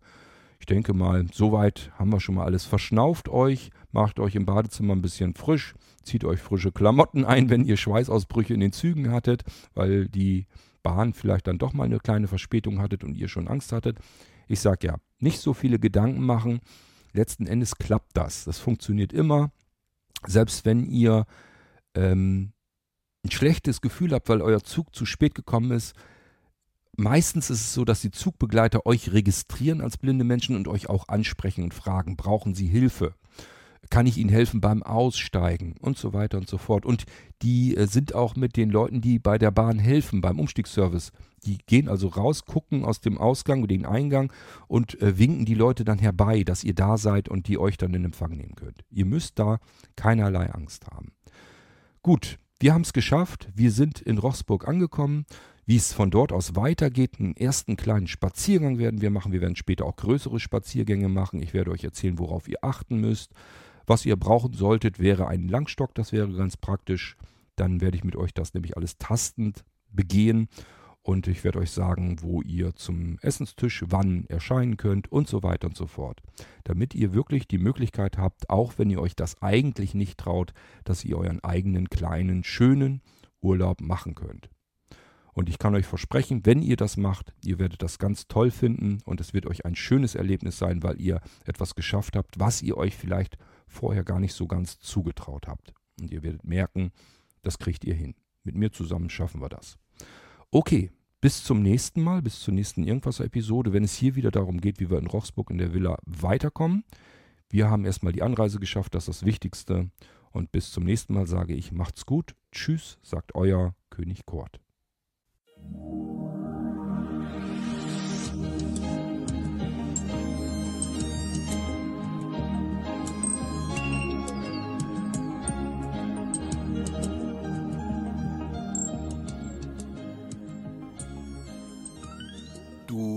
Ich denke mal, soweit haben wir schon mal alles verschnauft euch, macht euch im Badezimmer ein bisschen frisch, zieht euch frische Klamotten ein, wenn ihr Schweißausbrüche in den Zügen hattet, weil die Bahn vielleicht dann doch mal eine kleine Verspätung hattet und ihr schon Angst hattet. Ich sage ja, nicht so viele Gedanken machen. Letzten Endes klappt das. Das funktioniert immer selbst wenn ihr ähm, ein schlechtes Gefühl habt, weil euer Zug zu spät gekommen ist, meistens ist es so, dass die Zugbegleiter euch registrieren als blinde Menschen und euch auch ansprechen und fragen, brauchen Sie Hilfe? kann ich Ihnen helfen beim Aussteigen und so weiter und so fort. Und die äh, sind auch mit den Leuten, die bei der Bahn helfen, beim Umstiegsservice. Die gehen also raus, gucken aus dem Ausgang, den Eingang und äh, winken die Leute dann herbei, dass ihr da seid und die euch dann in Empfang nehmen könnt. Ihr müsst da keinerlei Angst haben. Gut, wir haben es geschafft. Wir sind in Rochsburg angekommen. Wie es von dort aus weitergeht, einen ersten kleinen Spaziergang werden wir machen. Wir werden später auch größere Spaziergänge machen. Ich werde euch erzählen, worauf ihr achten müsst. Was ihr brauchen solltet, wäre ein Langstock, das wäre ganz praktisch. Dann werde ich mit euch das nämlich alles tastend begehen und ich werde euch sagen, wo ihr zum Essenstisch wann erscheinen könnt und so weiter und so fort. Damit ihr wirklich die Möglichkeit habt, auch wenn ihr euch das eigentlich nicht traut, dass ihr euren eigenen kleinen, schönen Urlaub machen könnt. Und ich kann euch versprechen, wenn ihr das macht, ihr werdet das ganz toll finden und es wird euch ein schönes Erlebnis sein, weil ihr etwas geschafft habt, was ihr euch vielleicht vorher gar nicht so ganz zugetraut habt. Und ihr werdet merken, das kriegt ihr hin. Mit mir zusammen schaffen wir das. Okay, bis zum nächsten Mal, bis zur nächsten Irgendwas-Episode, wenn es hier wieder darum geht, wie wir in Rochsburg in der Villa weiterkommen. Wir haben erstmal die Anreise geschafft, das ist das Wichtigste. Und bis zum nächsten Mal sage ich, macht's gut. Tschüss, sagt euer König Kort.